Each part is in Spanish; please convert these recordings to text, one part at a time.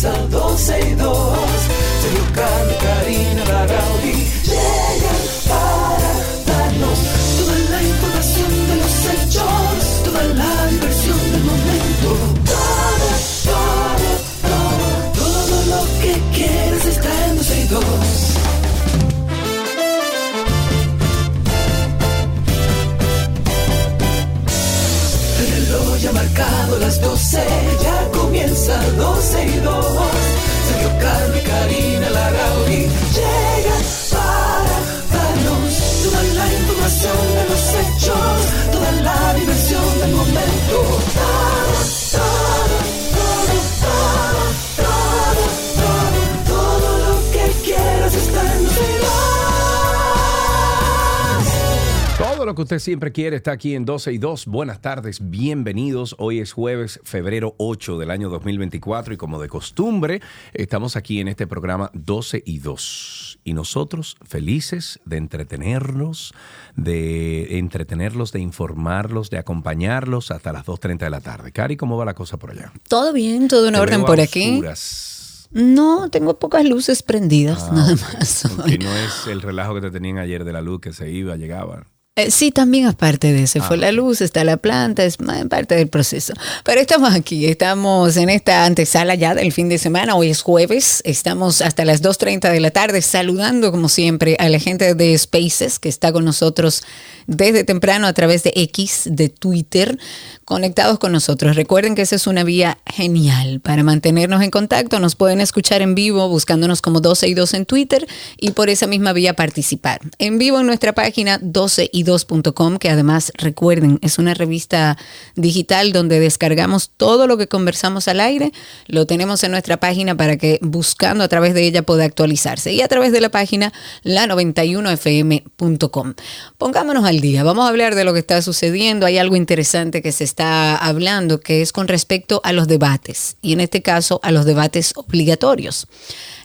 comienza 12 que usted siempre quiere está aquí en 12 y 2. Buenas tardes, bienvenidos. Hoy es jueves, febrero 8 del año 2024 y como de costumbre, estamos aquí en este programa 12 y 2. Y nosotros felices de entretenernos, de entretenerlos, de informarlos, de acompañarlos hasta las 2.30 de la tarde. Cari, ¿cómo va la cosa por allá? Todo bien, todo en orden por aquí. No, tengo pocas luces prendidas, Ah, nada más. Que no es el relajo que te tenían ayer de la luz que se iba, llegaba. Eh, sí, también es parte de eso. Ah, Fue la luz, está la planta, es parte del proceso. Pero estamos aquí, estamos en esta antesala ya del fin de semana. Hoy es jueves, estamos hasta las 2.30 de la tarde saludando como siempre a la gente de Spaces que está con nosotros desde temprano a través de X, de Twitter, conectados con nosotros. Recuerden que esa es una vía genial para mantenernos en contacto. Nos pueden escuchar en vivo buscándonos como 12 y 2 en Twitter y por esa misma vía participar. En vivo en nuestra página 12y2.com, que además recuerden, es una revista digital donde descargamos todo lo que conversamos al aire. Lo tenemos en nuestra página para que buscando a través de ella pueda actualizarse. Y a través de la página la91fm.com. Pongámonos al día. Vamos a hablar de lo que está sucediendo. Hay algo interesante que se está hablando que es con respecto a los debates y en este caso a los debates obligatorios.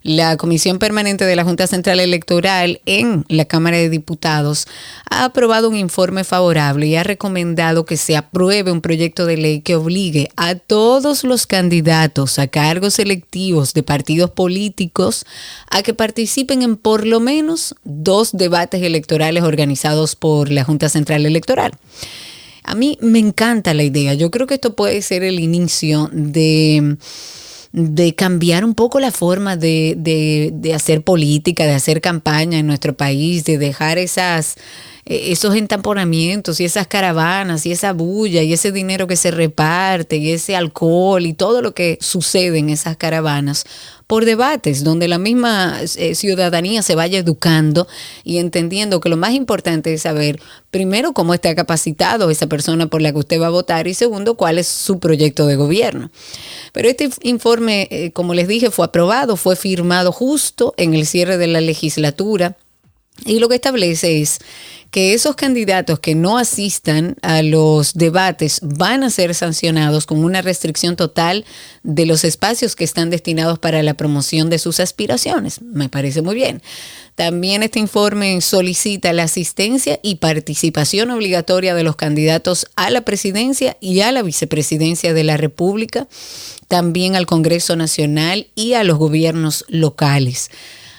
La Comisión Permanente de la Junta Central Electoral en la Cámara de Diputados ha aprobado un informe favorable y ha recomendado que se apruebe un proyecto de ley que obligue a todos los candidatos a cargos electivos de partidos políticos a que participen en por lo menos dos debates electorales organizados por la Junta Central Electoral. A mí me encanta la idea. Yo creo que esto puede ser el inicio de de cambiar un poco la forma de, de, de, hacer política, de hacer campaña en nuestro país, de dejar esas, esos entamponamientos y esas caravanas y esa bulla y ese dinero que se reparte y ese alcohol y todo lo que sucede en esas caravanas por debates donde la misma eh, ciudadanía se vaya educando y entendiendo que lo más importante es saber primero cómo está capacitado esa persona por la que usted va a votar y segundo cuál es su proyecto de gobierno. Pero este informe, eh, como les dije, fue aprobado, fue firmado justo en el cierre de la legislatura y lo que establece es que esos candidatos que no asistan a los debates van a ser sancionados con una restricción total de los espacios que están destinados para la promoción de sus aspiraciones. Me parece muy bien. También este informe solicita la asistencia y participación obligatoria de los candidatos a la presidencia y a la vicepresidencia de la República, también al Congreso Nacional y a los gobiernos locales.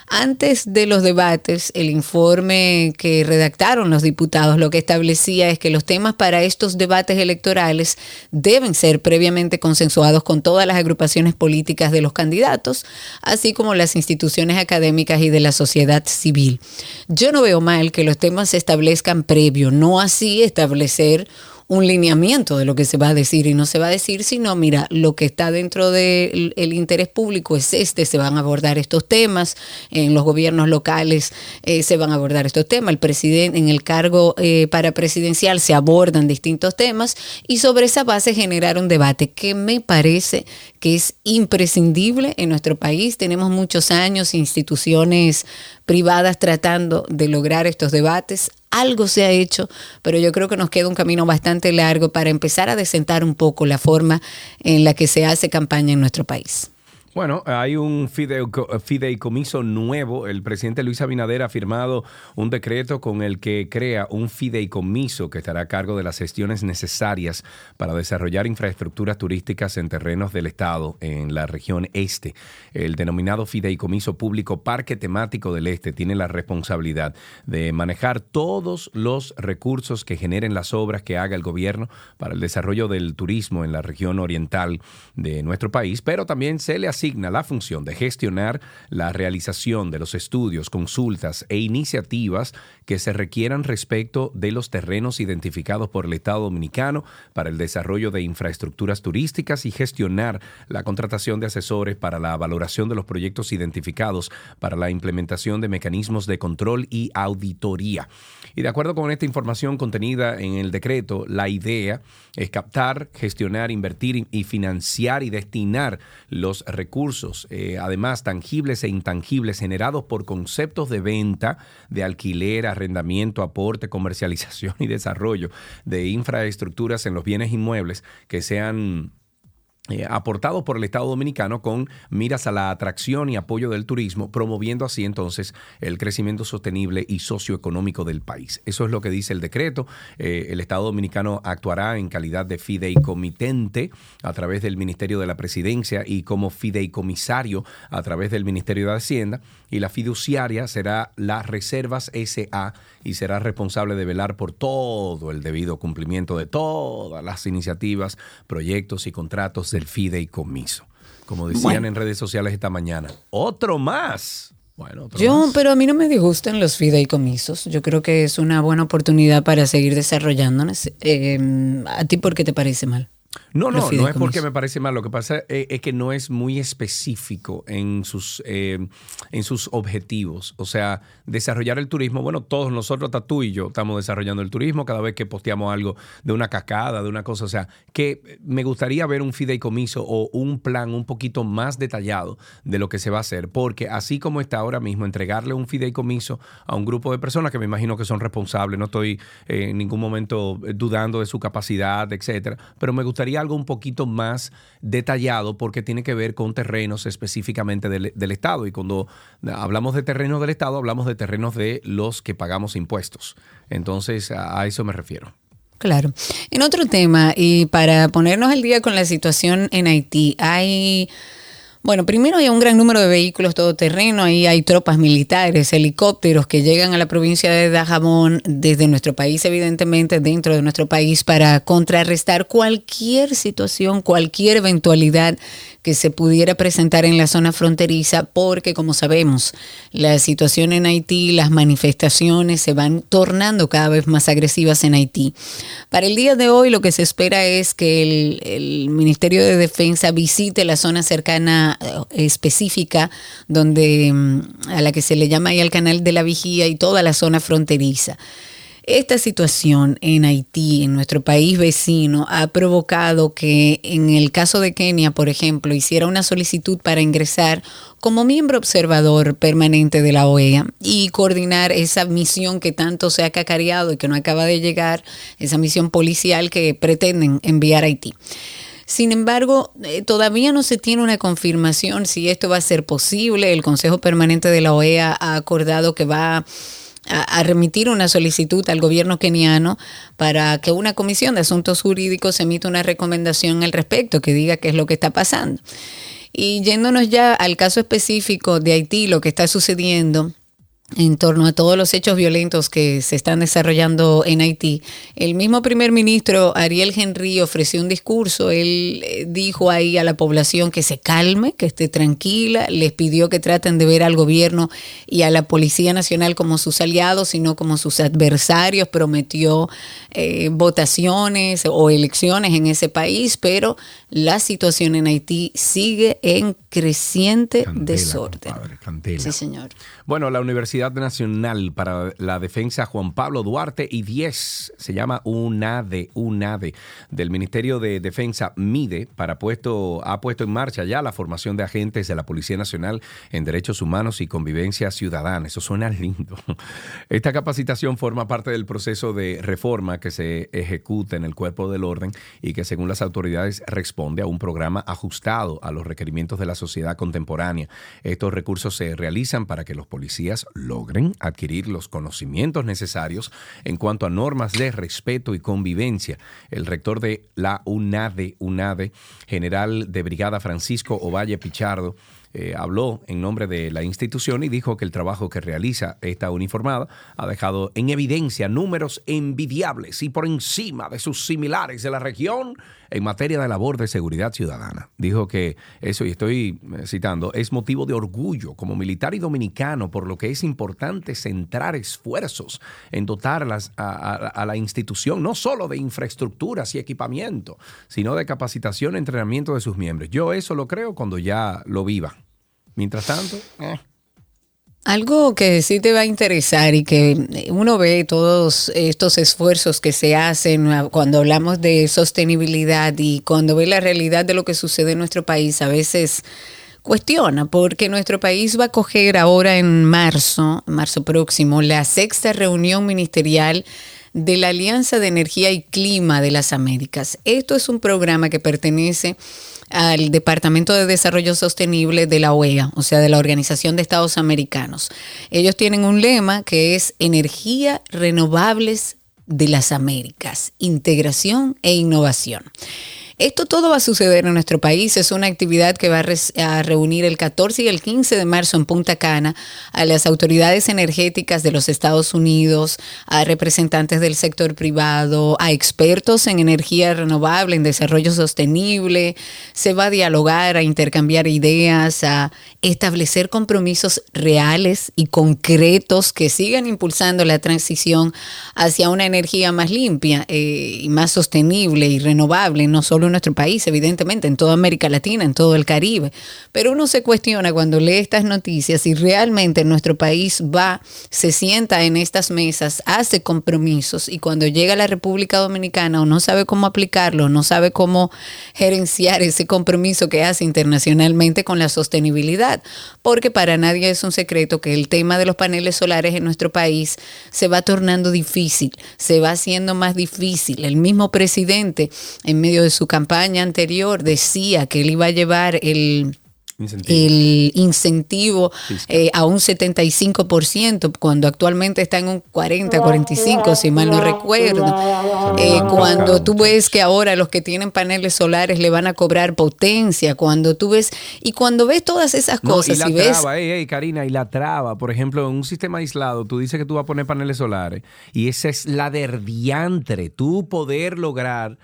Antes de los debates, el informe que redactaron los diputados lo que establecía es que los temas para estos debates electorales deben ser previamente consensuados con todas las agrupaciones políticas de los candidatos, así como las instituciones académicas y de la sociedad civil. Yo no veo mal que los temas se establezcan previo, no así establecer un lineamiento de lo que se va a decir y no se va a decir, sino mira, lo que está dentro del el interés público es este, se van a abordar estos temas, en los gobiernos locales eh, se van a abordar estos temas, el presidente en el cargo eh, para presidencial se abordan distintos temas y sobre esa base generar un debate que me parece que es imprescindible en nuestro país. Tenemos muchos años instituciones privadas tratando de lograr estos debates. Algo se ha hecho, pero yo creo que nos queda un camino bastante largo para empezar a desentar un poco la forma en la que se hace campaña en nuestro país. Bueno, hay un fideicomiso nuevo. El presidente Luis Abinader ha firmado un decreto con el que crea un fideicomiso que estará a cargo de las gestiones necesarias para desarrollar infraestructuras turísticas en terrenos del Estado en la región este. El denominado fideicomiso público Parque Temático del Este tiene la responsabilidad de manejar todos los recursos que generen las obras que haga el gobierno para el desarrollo del turismo en la región oriental de nuestro país, pero también se le asigna la función de gestionar la realización de los estudios, consultas e iniciativas que se requieran respecto de los terrenos identificados por el Estado Dominicano para el desarrollo de infraestructuras turísticas y gestionar la contratación de asesores para la valoración de los proyectos identificados para la implementación de mecanismos de control y auditoría. Y de acuerdo con esta información contenida en el decreto, la idea es captar, gestionar, invertir y financiar y destinar los recursos, eh, además tangibles e intangibles, generados por conceptos de venta, de alquiler, arrendamiento, aporte, comercialización y desarrollo de infraestructuras en los bienes inmuebles que sean eh, aportados por el Estado Dominicano con miras a la atracción y apoyo del turismo, promoviendo así entonces el crecimiento sostenible y socioeconómico del país. Eso es lo que dice el decreto. Eh, el Estado Dominicano actuará en calidad de fideicomitente a través del Ministerio de la Presidencia y como fideicomisario a través del Ministerio de Hacienda y la fiduciaria será las Reservas SA y será responsable de velar por todo el debido cumplimiento de todas las iniciativas, proyectos y contratos del fideicomiso. Como decían en redes sociales esta mañana, otro más. Bueno, Yo, pero a mí no me disgustan los fideicomisos. Yo creo que es una buena oportunidad para seguir desarrollándonos. Eh, ¿A ti por qué te parece mal? No, no, no es porque me parece mal. Lo que pasa es, que no es muy específico en sus, eh, en sus objetivos. O sea, desarrollar el turismo. Bueno, todos nosotros, hasta tú y yo, estamos desarrollando el turismo cada vez que posteamos algo de una cascada, de una cosa. O sea, que me gustaría ver un fideicomiso o un plan un poquito más detallado de lo que se va a hacer. Porque así como está ahora mismo, entregarle un fideicomiso a un grupo de personas que me imagino que son responsables, no estoy en ningún momento dudando de su capacidad, etcétera, pero me gustaría algo un poquito más detallado porque tiene que ver con terrenos específicamente del, Estado. Y cuando hablamos de terrenos del Estado, hablamos de terrenos de los que pagamos impuestos. Entonces, a eso me refiero. Claro. En otro tema, y para ponernos al día con la situación en Haití, hay bueno, primero hay un gran número de vehículos todoterreno, ahí hay tropas militares, helicópteros que llegan a la provincia de Dajabón desde nuestro país, evidentemente dentro de nuestro país, para contrarrestar cualquier situación, cualquier eventualidad que se pudiera presentar en la zona fronteriza, porque como sabemos, la situación en Haití, las manifestaciones se van tornando cada vez más agresivas en Haití. Para el día de hoy lo que se espera es que el, el Ministerio de Defensa visite la zona cercana eh, específica donde mm, a la que se le llama ahí el canal de la vigía y toda la zona fronteriza. Esta situación en Haití, en nuestro país vecino, ha provocado que en el caso de Kenia, por ejemplo, hiciera una solicitud para ingresar como miembro observador permanente de la OEA y coordinar esa misión que tanto se ha cacareado y que no acaba de llegar, esa misión policial que pretenden enviar a Haití. Sin embargo, eh, todavía no se tiene una confirmación si esto va a ser posible. El Consejo Permanente de la OEA ha acordado que va a, remitir una solicitud al gobierno keniano para que una comisión de asuntos jurídicos emita una recomendación al respecto, que diga qué es lo que está pasando. Y yéndonos ya al caso específico de Haití, lo que está sucediendo, en torno a todos los hechos violentos que se están desarrollando en Haití. El mismo primer ministro Ariel Henry ofreció un discurso. Él eh, dijo ahí a la población que se calme, que esté tranquila. Les pidió que traten de ver al gobierno y a la Policía Nacional como sus aliados, sino como sus adversarios. Prometió eh, votaciones o elecciones en ese país, pero la situación en Haití sigue en creciente desorden. sí, señor. Bueno, la Universidad Nacional para la Defensa Juan Pablo Duarte y 10 se llama UNADE, UNADE, del Ministerio de Defensa MIDE, para puesto, ha puesto en marcha ya la formación de agentes de la Policía Nacional en Derechos Humanos y Convivencia Ciudadana. Eso suena lindo. Esta capacitación forma parte del proceso de reforma que se ejecuta en el cuerpo del orden y que según las autoridades responde responde a un programa ajustado a los requerimientos de la sociedad contemporánea. Estos recursos se realizan para que los policías logren adquirir los conocimientos necesarios en cuanto a normas de respeto y convivencia. El rector de la UNADE, UNADE, general de brigada Francisco Ovalle Pichardo, eh, habló en nombre de la institución y dijo que el trabajo que realiza esta uniformada ha dejado en evidencia números envidiables y por encima de sus similares de la región en materia de labor de seguridad ciudadana. Dijo que eso, y estoy eh, citando, es motivo de orgullo como militar y dominicano, por lo que es importante centrar esfuerzos en dotarlas a, a la institución, no solo de infraestructuras y equipamiento, sino de capacitación y entrenamiento de sus miembros. Yo eso lo creo cuando ya lo viva. Mientras tanto, eh. Algo que sí te va a interesar y que uno ve todos estos esfuerzos que se hacen cuando hablamos de sostenibilidad y cuando ve la realidad de lo que sucede en nuestro país, a veces cuestiona, porque nuestro país va a coger ahora en marzo, marzo próximo, la sexta reunión ministerial de la Alianza de Energía y Clima de las Américas. Esto es un programa que pertenece al Departamento de Desarrollo Sostenible de la OEA, o sea, de la Organización de Estados Americanos. Ellos tienen un lema que es energía renovables de las Américas, integración e innovación. Esto todo va a suceder en nuestro país. Es una actividad que va a, reunir el 14 y el 15 de marzo en Punta Cana a las autoridades energéticas de los Estados Unidos, a representantes del sector privado, a expertos en energía renovable, en desarrollo sostenible. Se va a dialogar, a intercambiar ideas, a establecer compromisos reales y concretos que sigan impulsando la transición hacia una energía más limpia eh, y más sostenible y renovable, no solo en nuestro país, evidentemente, en toda América Latina, en todo el Caribe. Pero uno se cuestiona cuando lee estas noticias si realmente nuestro país va, se sienta en estas mesas, hace compromisos y cuando llega a la República Dominicana o no sabe cómo aplicarlo, no sabe cómo gerenciar ese compromiso que hace internacionalmente con la sostenibilidad. Porque para nadie es un secreto que el tema de los paneles solares en nuestro país se va tornando difícil, se va haciendo más difícil. El mismo presidente, en medio de su campaña anterior decía que él iba a llevar el el incentivo eh, a un 75%, cuando actualmente está en un 40, 45, si mal no recuerdo. Eh, cuando tú ves que ahora los que tienen paneles solares le van a cobrar potencia, cuando tú ves, y cuando ves todas esas cosas, y la traba, Karina, y la traba, por ejemplo, en un sistema aislado, tú dices que tú vas a poner paneles solares, y esa es la del diantre, tú poder lograr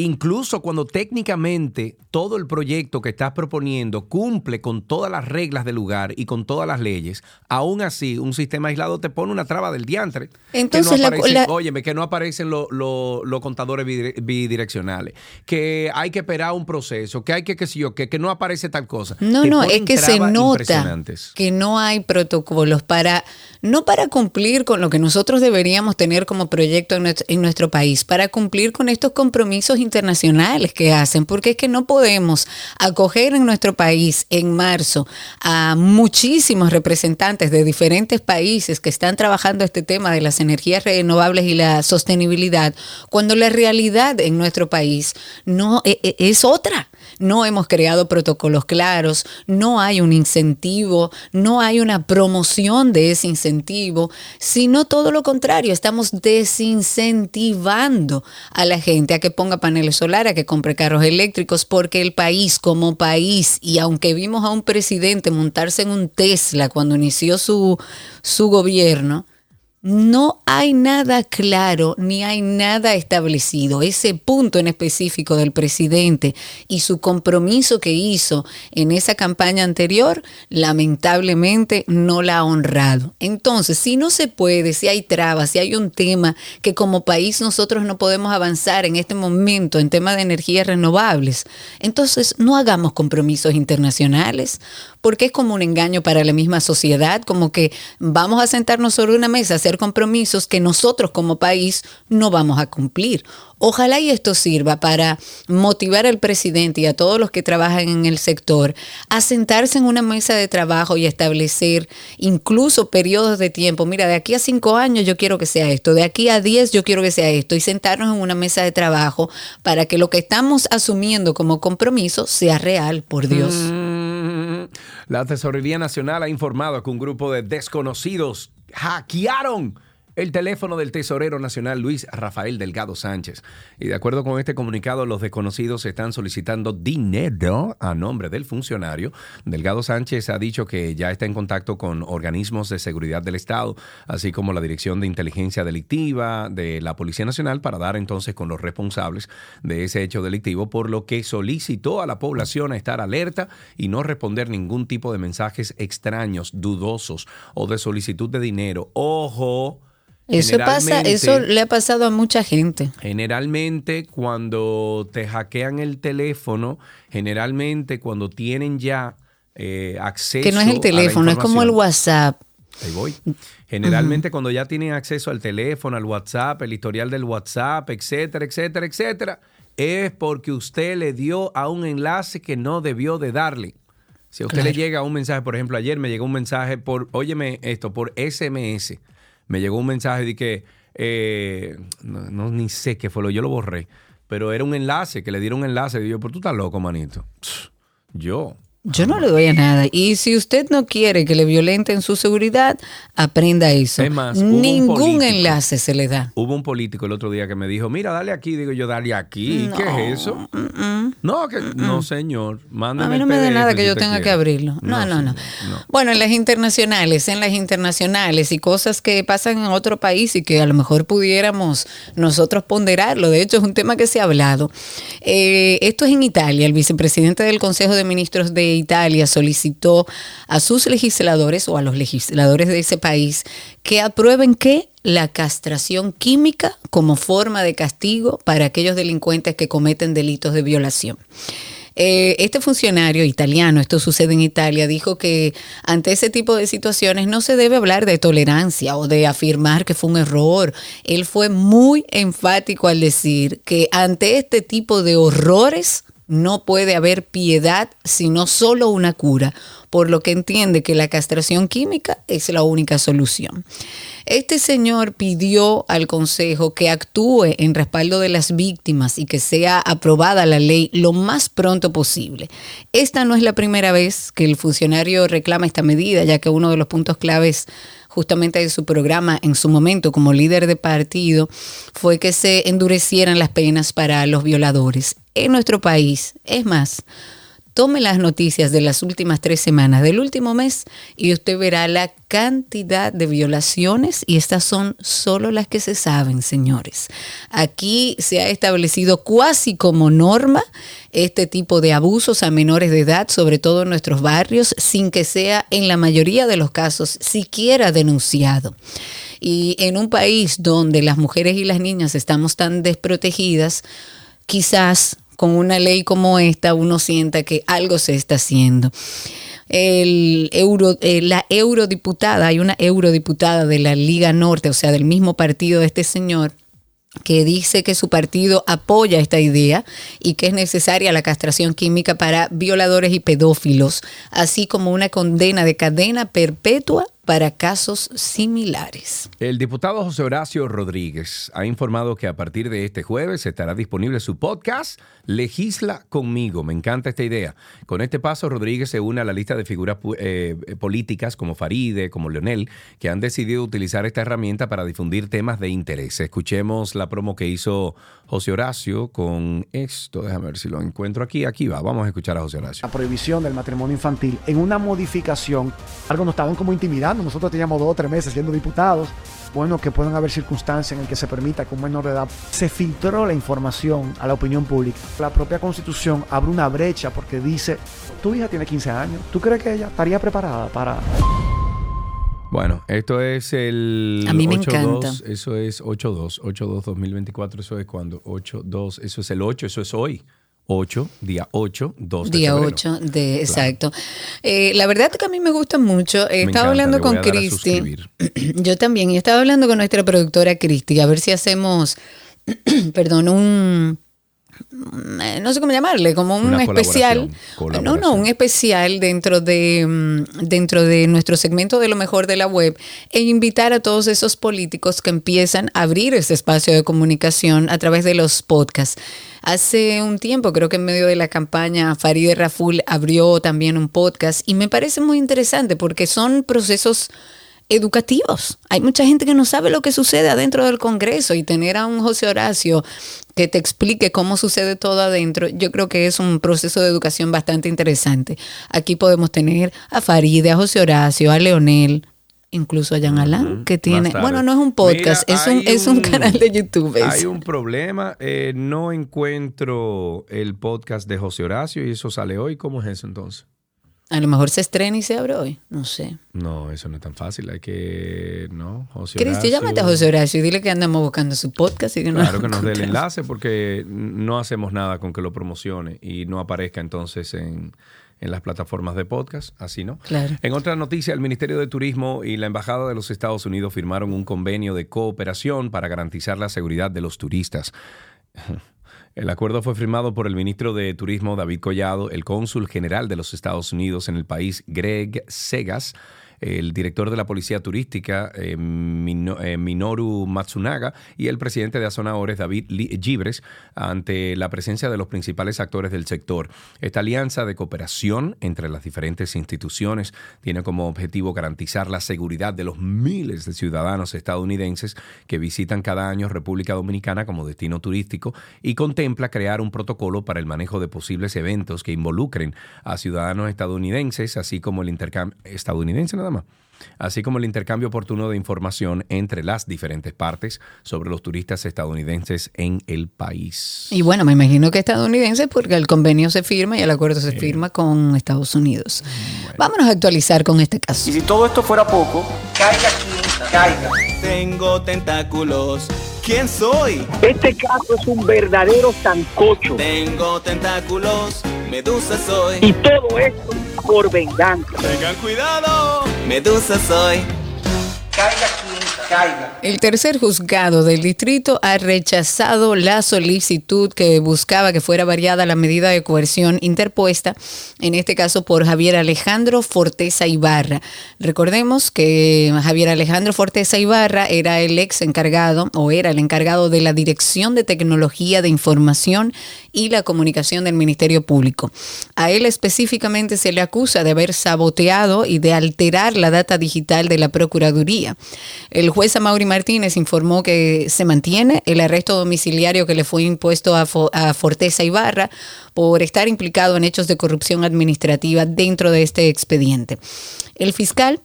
incluso cuando técnicamente todo el proyecto que estás proponiendo cumple con todas las reglas del lugar y con todas las leyes, aún así un sistema aislado te pone una traba del diantre. Entonces, que no óyeme, que no aparecen los contadores bidireccionales, que hay que esperar un proceso, que hay que, qué sé yo, que, que no aparece tal cosa. No, no, es que se nota que no hay protocolos para, no para cumplir con lo que nosotros deberíamos tener como proyecto en nuestro, en nuestro país, para cumplir con estos compromisos internacionales que hacen, porque es que no podemos acoger en nuestro país en marzo a muchísimos representantes de diferentes países que están trabajando este tema de las energías renovables y la sostenibilidad, cuando la realidad en nuestro país no e, e, es otra no hemos creado protocolos claros, no hay un incentivo, no hay una promoción de ese incentivo, sino todo lo contrario, estamos desincentivando a la gente a que ponga paneles solares, a que compre carros eléctricos, porque el país como país, y aunque vimos a un presidente montarse en un Tesla cuando inició su, su gobierno, no hay nada claro ni hay nada establecido. Ese punto en específico del presidente y su compromiso que hizo en esa campaña anterior, lamentablemente no la ha honrado. Entonces, si no se puede, si hay trabas, si hay un tema que como país nosotros no podemos avanzar en este momento en tema de energías renovables, entonces no hagamos compromisos internacionales, porque es como un engaño para la misma sociedad, como que vamos a sentarnos sobre una mesa, se hacer compromisos que nosotros como país no vamos a cumplir. Ojalá y esto sirva para motivar al presidente y a todos los que trabajan en el sector a sentarse en una mesa de trabajo y establecer incluso periodos de tiempo. Mira, de aquí a cinco años yo quiero que sea esto, de aquí a diez yo quiero que sea esto, y sentarnos en una mesa de trabajo para que lo que estamos asumiendo como compromiso sea real, por Dios. Mm, La Tesorería Nacional ha informado que un grupo de desconocidos hackearon el teléfono del tesorero nacional Luis Rafael Delgado Sánchez. Y de acuerdo con este comunicado, los desconocidos están solicitando dinero a nombre del funcionario. Delgado Sánchez ha dicho que ya está en contacto con organismos de seguridad del Estado, así como la Dirección de Inteligencia Delictiva de la Policía Nacional, para dar entonces con los responsables de ese hecho delictivo, por lo que solicitó a la población a estar alerta y no responder ningún tipo de mensajes extraños, dudosos o de solicitud de dinero. Ojo. Eso pasa, eso le ha pasado a mucha gente. Generalmente cuando te hackean el teléfono, generalmente cuando tienen ya eh, acceso Que no es el teléfono, es como el WhatsApp. Ahí voy. Generalmente cuando ya tienen acceso al teléfono, al WhatsApp, el historial del WhatsApp, etcétera, etcétera, etcétera, es porque usted le dio a un enlace que no debió de darle. Si a usted le llega un mensaje, por ejemplo, ayer me llegó un mensaje por, óyeme esto, por SMS me llegó un mensaje de que, eh, no, no, ni sé qué fue lo, yo lo borré, pero era un enlace, que le dieron un enlace. Y yo, pero tú estás loco, manito. Yo, yo no le doy a nada. Y si usted no quiere que le violenten su seguridad, aprenda eso. Es más, Ningún político, enlace se le da. Hubo un político el otro día que me dijo, mira, dale aquí. Digo yo, dale aquí. No, ¿Qué es eso? mm, mm. No, que, no, señor. Mándame A mí no me da PDF nada que yo tenga que abrirlo. No, no, no, señor, no. Bueno, en las internacionales, en las internacionales y cosas que pasan en otro país y que a lo mejor pudiéramos nosotros ponderarlo. De hecho, es un tema que se ha hablado. Eh, esto es en Italia. El vicepresidente del Consejo de Ministros de Italia solicitó a sus legisladores o a los legisladores de ese país que aprueben que la castración química como forma de castigo para aquellos delincuentes que cometen delitos de violación. Eh, este funcionario italiano, esto sucede en Italia, dijo que ante ese tipo de situaciones no se debe hablar de tolerancia o de afirmar que fue un error. Él fue muy enfático al decir que ante este tipo de horrores no puede haber piedad, sino solo una cura, por lo que entiende que la castración química es la única solución. Este señor pidió al Consejo que actúe en respaldo de las víctimas y que sea aprobada la ley lo más pronto posible. Esta no es la primera vez que el funcionario reclama esta medida, ya que uno de los puntos claves justamente de su programa en su momento como líder de partido fue que se endurecieran las penas para los violadores en nuestro país. Es más, tome las noticias de las últimas tres semanas del último mes y usted verá la cantidad de violaciones y estas son solo las que se saben, señores. Aquí se ha establecido cuasi como norma este tipo de abusos a menores de edad, sobre todo en nuestros barrios, sin que sea en la mayoría de los casos siquiera denunciado. Y en un país donde las mujeres y las niñas estamos tan desprotegidas, quizás con una ley como esta uno sienta que algo se está haciendo. Eh, la eurodiputada, hay una eurodiputada de la Liga Norte, o sea, del mismo partido de este señor, que dice que su partido apoya esta idea y que es necesaria la castración química para violadores y pedófilos, así como una condena de cadena perpetua para casos similares. El diputado José Horacio Rodríguez ha informado que a partir de este jueves estará disponible su podcast Legisla conmigo. Me encanta esta idea. Con este paso, Rodríguez se une a la lista de figuras eh, políticas como Faride, como Leonel, que han decidido utilizar esta herramienta para difundir temas de interés. Escuchemos la promo que hizo José Horacio con esto. Déjame ver si lo encuentro aquí. Aquí va. Vamos a escuchar a José Horacio. La prohibición del matrimonio infantil en una modificación, algo nos estaban como intimidando. Nosotros teníamos dos o tres meses siendo diputados. Bueno, que puedan haber circunstancias en las que se permita que un menor de edad se filtró la información a la opinión pública. La propia constitución abre una brecha porque dice, tu hija tiene 15 años, ¿tú crees que ella estaría preparada para... Bueno, esto es el A mí me 8-2, encanta. Eso es 8-2, 8-2 2024, eso es cuando 8-2, eso es el 8, eso es hoy. 8, día 8, 2 de Día febrero. 8 de, exacto. Eh, la verdad que a mí me gusta mucho. Eh, Me estaba encanta, hablando con Cristi. Yo también. Y estaba hablando con nuestra productora Cristi. A ver si hacemos, perdón, un no sé cómo llamarle, como un Una especial. colaboración, No, no, un especial dentro de mm, dentro de nuestro segmento de lo mejor de la web e invitar a todos esos políticos que empiezan a abrir ese espacio de comunicación a través de los podcasts. Hace un tiempo, creo que en medio de la campaña, Farideh Raful abrió también un podcast y me parece muy interesante porque son procesos educativos. Hay mucha gente que no sabe lo que sucede adentro del Congreso y tener a un José Horacio que te explique cómo sucede todo adentro, yo creo que es un proceso de educación bastante interesante. Aquí podemos tener a Faride, a José Horacio, a Leonel, incluso a Jean Alain, que tiene, Más tarde. bueno, no es un podcast, Mira, es, un, es un canal de YouTube. Hay un problema. eh, no encuentro el podcast de José Horacio y eso sale hoy. ¿Cómo es eso entonces? A lo mejor se estrena y se abre hoy, no sé. No, eso no es tan fácil. Hay que. No, José Cristi, Horacio- llámate a José Horacio y dile que andamos buscando su podcast y que Claro que nos dé el enlace porque no hacemos nada con que lo promocione y no aparezca entonces en, en las plataformas de podcast, así no. Claro. En otra noticia, el Ministerio de Turismo y la Embajada de los Estados Unidos firmaron un convenio de cooperación para garantizar la seguridad de los turistas. El acuerdo fue firmado por el ministro de Turismo David Collado, el cónsul general de los Estados Unidos en el país Greg Segas, el director de la Policía Turística eh, eh, Minoru Matsunaga y el presidente de Azonadores David Gibres ante la presencia de los principales actores del sector. Esta alianza de cooperación entre las diferentes instituciones tiene como objetivo garantizar la seguridad de los miles de ciudadanos estadounidenses que visitan cada año República Dominicana como destino turístico y contempla crear un protocolo para el manejo de posibles eventos que involucren a ciudadanos estadounidenses, así como el intercambio estadounidense nada más, así como el intercambio oportuno de información entre las diferentes partes sobre los turistas estadounidenses en el país. Y bueno, me imagino que estadounidense porque el convenio se firma y el acuerdo se firma con Estados Unidos. Vámonos a actualizar con este caso. Y si todo esto fuera poco, caiga quien caiga. Tengo tentáculos. ¿Quién soy? Este caso es un verdadero sancocho. Tengo tentáculos. Medusa soy. Y todo esto por venganza. Tengan cuidado. Medusa soy. Caiga quien caiga. El tercer juzgado del distrito ha rechazado la solicitud que buscaba que fuera variada la medida de coerción interpuesta, en este caso por Javier Alejandro Forteza Ibarra. Recordemos que Javier Alejandro Forteza Ibarra era el ex encargado o era el encargado de la Dirección de Tecnología de Información y la Comunicación del Ministerio Público. A él específicamente se le acusa de haber saboteado y de alterar la data digital de la Procuraduría. El juez Amaury Martínez informó que se mantiene el arresto domiciliario que le fue impuesto a, Fo- a Forteza Ibarra por estar implicado en hechos de corrupción administrativa dentro de este expediente. El fiscal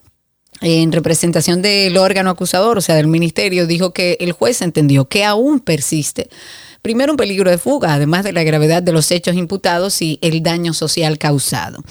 en representación del órgano acusador, o sea, del ministerio, dijo que el juez entendió que aún persiste, primero, un peligro de fuga, además de la gravedad de los hechos imputados y el daño social causado.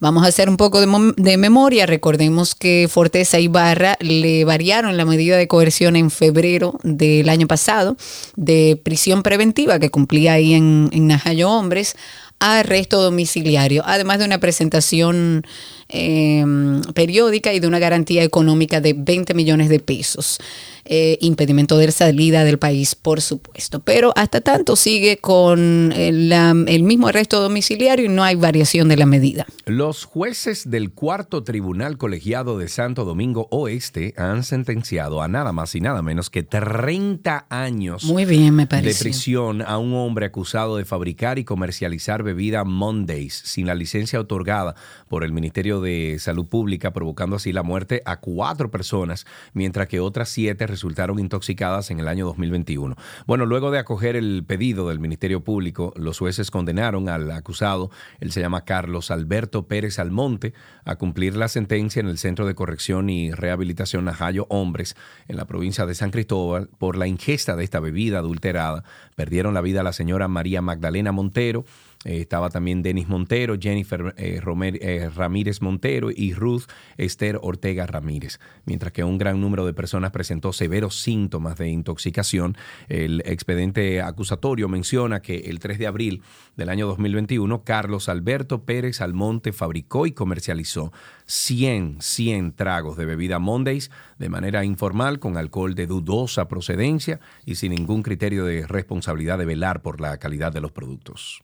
Vamos a hacer un poco de, memoria. Recordemos que Forteza Ibarra le variaron la medida de coerción en febrero del año pasado de prisión preventiva que cumplía ahí en, en Najayo Hombres a arresto domiciliario, además de una presentación eh, periódica y de una garantía económica de 20 millones de pesos. Eh, impedimento de salida del país, por supuesto. Pero hasta tanto sigue con el, mismo arresto domiciliario y no hay variación de la medida. Los jueces del cuarto tribunal colegiado de Santo Domingo Oeste han sentenciado a nada más y nada menos que 30 años Muy bien, me de prisión a un hombre acusado de fabricar y comercializar bebida Mondays sin la licencia otorgada por el Ministerio de Salud Pública, provocando así la muerte a cuatro personas, mientras que otras siete resultaron intoxicadas en el año 2021. Bueno, luego de acoger el pedido del Ministerio Público, los jueces condenaron al acusado, él se llama Carlos Alberto Pérez Almonte, a cumplir la sentencia en el Centro de Corrección y Rehabilitación Najayo Hombres, en la provincia de San Cristóbal, por la ingesta de esta bebida adulterada. Perdieron la vida la señora María Magdalena Montero, Eh, estaba también Denis Montero, Jennifer eh, eh, Ramírez Montero y Ruth Esther Ortega Ramírez. Mientras que un gran número de personas presentó severos síntomas de intoxicación, el expediente acusatorio menciona que el 3 de abril del año 2021, Carlos Alberto Pérez Almonte fabricó y comercializó 100, 100 tragos de bebida Mondays de manera informal con alcohol de dudosa procedencia y sin ningún criterio de responsabilidad de velar por la calidad de los productos.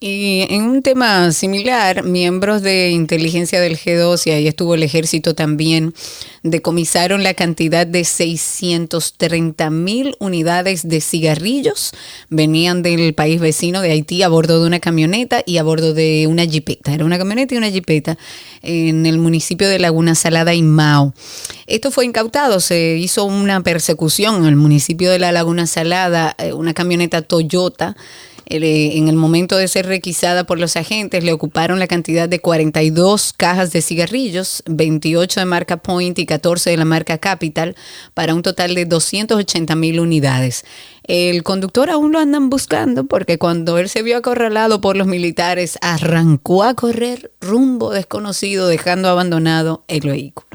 Y en un tema similar, miembros de inteligencia del G2, y ahí estuvo el ejército también, decomisaron la cantidad de 630 mil unidades de cigarrillos. Venían del país vecino de Haití a bordo de una camioneta y a bordo de una jipeta. Era una camioneta y una jipeta en el municipio de Laguna Salada y Mao. Esto fue incautado, se hizo una persecución en el municipio de la Laguna Salada, eh, una camioneta Toyota en el momento de ser requisada por los agentes, le ocuparon la cantidad de 42 cajas de cigarrillos, 28 de marca Point y 14 de la marca Capital, para un total de 280 mil unidades. El conductor aún lo andan buscando porque cuando él se vio acorralado por los militares, arrancó a correr rumbo desconocido, dejando abandonado el vehículo.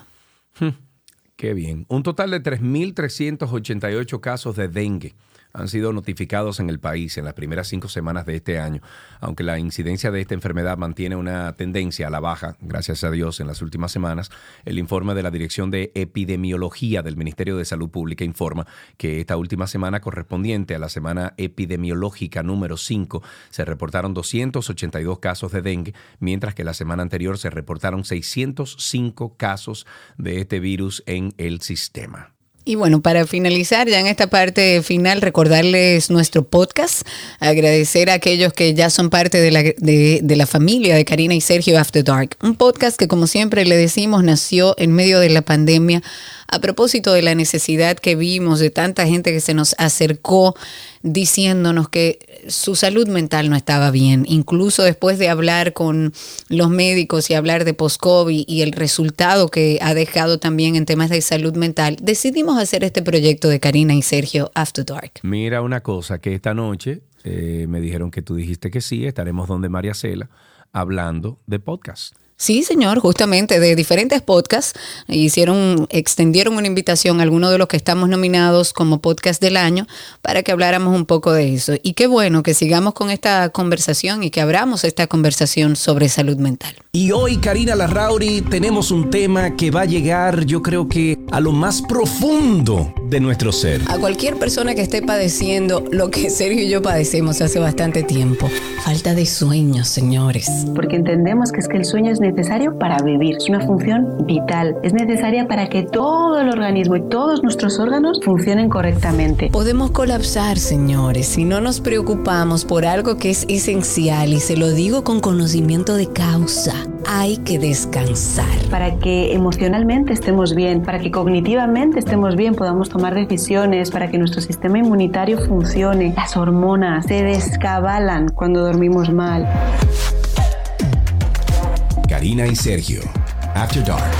Qué bien. Un total de 3.388 casos de dengue han sido notificados en el país en las primeras cinco semanas de este año, aunque la incidencia de esta enfermedad mantiene una tendencia a la baja, gracias a Dios, en las últimas semanas. El informe de la Dirección de Epidemiología del Ministerio de Salud Pública informa que esta última semana correspondiente a la semana epidemiológica número 5 se reportaron 282 casos de dengue, mientras que la semana anterior se reportaron 605 casos de este virus en el sistema. Y bueno, para finalizar ya en esta parte final, recordarles nuestro podcast, agradecer a aquellos que ya son parte de la, de, la familia de Karina y Sergio After Dark. Un podcast que como siempre le decimos nació en medio de la pandemia a propósito de la necesidad que vimos de tanta gente que se nos acercó diciéndonos que su salud mental no estaba bien, incluso después de hablar con los médicos y hablar de post-COVID y el resultado que ha dejado también en temas de salud mental, decidimos hacer este proyecto de Karina y Sergio After Dark. Mira una cosa, que esta noche eh, me dijeron que tú dijiste que sí, estaremos donde María Cela hablando de podcast. Sí, señor, justamente de diferentes podcasts hicieron, extendieron una invitación a algunos de los que estamos nominados como podcast del año para que habláramos un poco de eso. Y qué bueno que sigamos con esta conversación y que abramos esta conversación sobre salud mental. Y hoy, Karina Larrauri, tenemos un tema que va a llegar, yo creo que, a lo más profundo de nuestro ser. A cualquier persona que esté padeciendo lo que Sergio y yo padecemos hace bastante tiempo, falta de sueño, señores. porque entendemos que es que el sueño es necesario para vivir, es una función vital, es necesaria para que todo el organismo y todos nuestros órganos funcionen correctamente. Podemos colapsar, señores, si no nos preocupamos por algo que es esencial y se lo digo con conocimiento de causa. Hay que descansar. Para que emocionalmente estemos bien, para que cognitivamente estemos bien, podamos tomar decisiones, para que nuestro sistema inmunitario funcione. Las hormonas se descabalan cuando dormimos mal. Karina y Sergio, After Dark.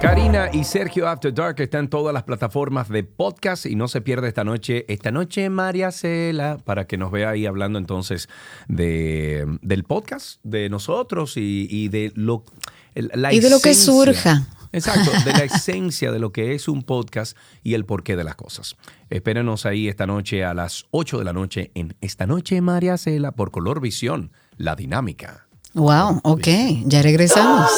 Karina y Sergio After Dark están en todas las plataformas de podcast y no se pierde esta noche, esta noche María Cela, para que nos vea ahí hablando entonces de, del podcast, de nosotros y, y de lo la Y de lo que surja. Exacto, de la esencia de lo que es un podcast y el porqué de las cosas. Espérenos ahí esta noche a las 8 de la noche en Esta Noche María Cela por Color Visión, la dinámica. Wow, ok, ya regresamos.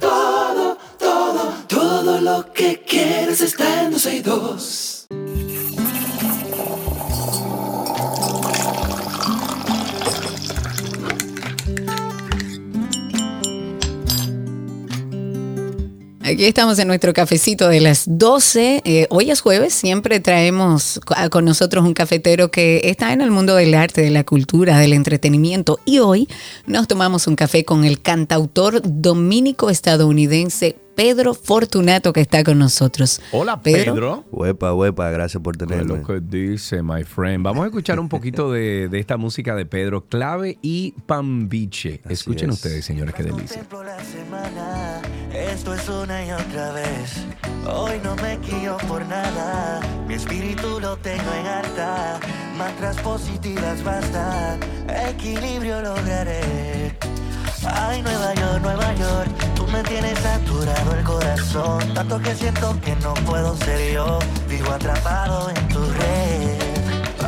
Todo, todo, todo lo que quieres está en 12 y 2. Aquí estamos en nuestro cafecito de las 12. Eh, hoy es jueves, siempre traemos con nosotros un cafetero que está en el mundo del arte, de la cultura, del entretenimiento. Y hoy nos tomamos un café con el cantautor dominico estadounidense Pedro Fortunato que está con nosotros. Hola Pedro. Huepa, huepa, gracias por tenerme. lo que dice, my friend. Vamos a escuchar un poquito de, de esta música de Pedro Clave y Pambiche. Escuchen es. ustedes, señores, qué delicia. La semana Esto es una y otra vez. Hoy no me guío por nada. Mi espíritu lo tengo en alta. Mantras positivas basta. Equilibrio lograré. Ay, Nueva York, Nueva York, tú me tienes saturado el corazón. Tanto que siento que no puedo ser yo. Vivo atrapado en tu red.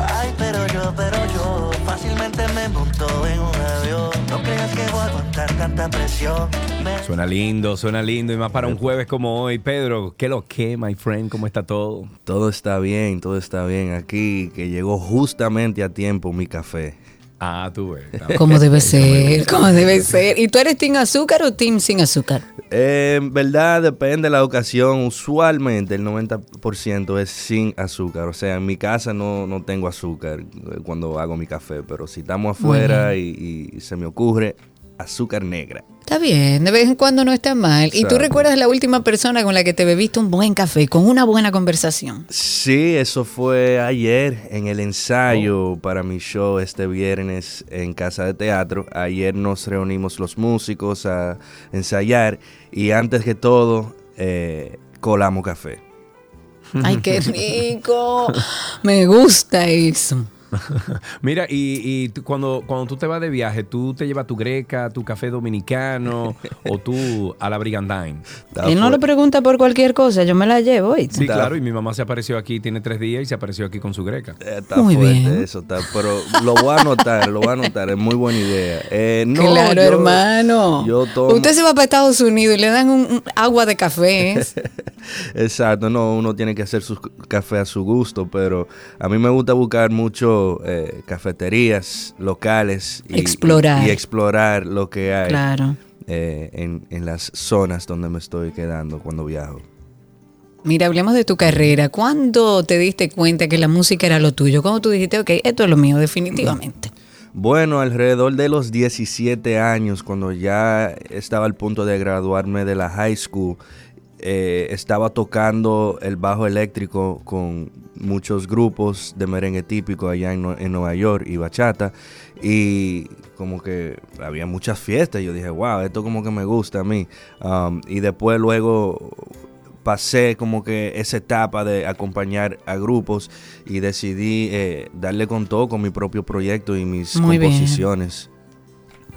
Ay, pero yo, pero yo, fácilmente me monto en un avión. No creas que voy a aguantar tanta presión. Me- Suena lindo, suena lindo. Y más para un jueves como hoy. Pedro, ¿qué lo que, my friend? ¿Cómo está todo? Todo está bien, todo está bien. Aquí que llegó justamente a tiempo mi café. Ah, tú ves. Como debe ser, como debe ser. ¿Y tú eres team azúcar o team sin azúcar? Eh, en verdad depende de la ocasión. Usualmente el 90% es sin azúcar. O sea, en mi casa no, no tengo azúcar eh, cuando hago mi café. Pero si estamos afuera y, y se me ocurre, azúcar negra. Está bien, de vez en cuando no está mal. ¿Y tú recuerdas la última persona con la que te bebiste un buen café, con una buena conversación? Sí, eso fue ayer en el ensayo para mi show este viernes en Casa de Teatro. Ayer nos reunimos los músicos a ensayar y antes que todo eh, colamos café. Ay, qué rico. Me gusta eso. Mira, y, y tú- cuando, cuando tú te vas de viaje, ¿tú te llevas tu greca, tu café dominicano o tú a la brigandine? Él no lo pregunta por cualquier cosa, yo me la llevo. ¿oíste? Sí, claro, y mi mamá se apareció aquí, tiene tres días y se apareció aquí con su greca. Está Muy fuerte bien. eso, está, pero lo voy a anotar, lo voy a anotar, es muy buena idea. Eh, no, claro, yo- hermano. Yo tomo, Usted se va para Estados Unidos y le dan un, un agua de café. ¿eh? Exacto, no, uno tiene que hacer su café a su gusto, pero a mí me gusta buscar mucho eh, cafeterías locales y Explorar. y, y explorar lo que hay Claro. eh, en, en las zonas donde me estoy quedando cuando viajo. Mira, hablemos de tu carrera. ¿Cuándo te diste cuenta que la música era lo tuyo? ¿Cuándo tú dijiste, ok, esto es lo mío, definitivamente? Bueno, alrededor de los 17 años, cuando ya estaba al punto de graduarme de la high school, eh, estaba tocando el bajo eléctrico con muchos grupos de merengue típico allá en, en Nueva York y bachata. Y como que había muchas fiestas. Yo dije, wow, esto como que me gusta a mí. Um, y después luego pasé como que esa etapa de acompañar a grupos y decidí eh, darle con todo con mi propio proyecto y mis Muy bien.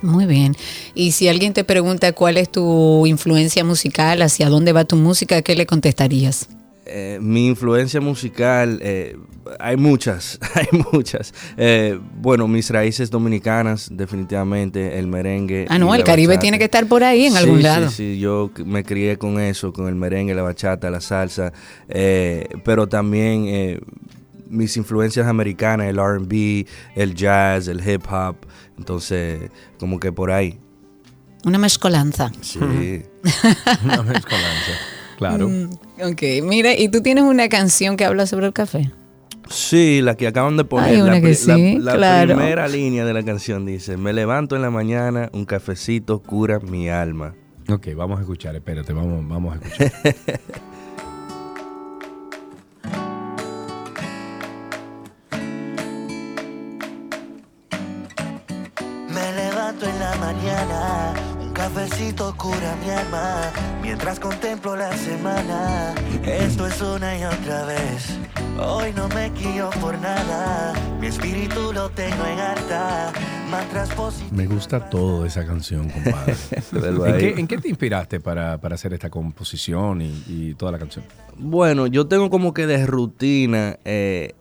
Muy bien. Y si alguien te pregunta cuál es tu influencia musical, hacia dónde va tu música, ¿qué le contestarías? Eh, mi influencia musical, eh, hay muchas, hay muchas. Eh, bueno, mis raíces dominicanas, definitivamente, el merengue. Ah, no, el Caribe bachata. tiene que estar por ahí en Sí, algún sí, lado. Sí, yo c- me crié con eso, con el merengue, la bachata, la salsa, eh, pero también eh, mis influencias americanas, el RB, el jazz, el hip hop, entonces como que por ahí. Una mezcolanza. Sí. Una mezcolanza. Claro. Mm, ok, mira, ¿y tú tienes una canción que habla sobre el café? Sí, la que acaban de poner. Hay una la, que sí, la- la claro. primera línea de la canción dice, me levanto en la mañana, un cafecito cura mi alma. Ok, vamos a escuchar, espérate, vamos, vamos a escuchar. mañana, un cafecito cura mi alma, mientras contemplo la semana. Esto es una y otra vez. Hoy no me guío por nada, mi espíritu lo tengo en alta. Me gusta todo de esa canción, compadre. ¿En qué, en qué te inspiraste para, para hacer esta composición y, y toda la canción? Bueno, yo tengo como que de rutina eh,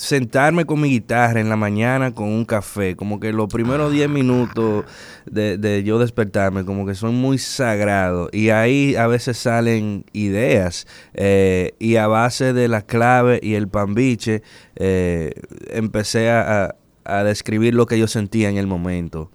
sentarme con mi guitarra en la mañana con un café. Como que los primeros 10 minutos de, de yo despertarme, como que son muy sagrados. Y ahí a veces salen ideas. eh, y a base de la clave y el pambiche, eh, empecé a, a- a describir lo que yo sentía en el momento.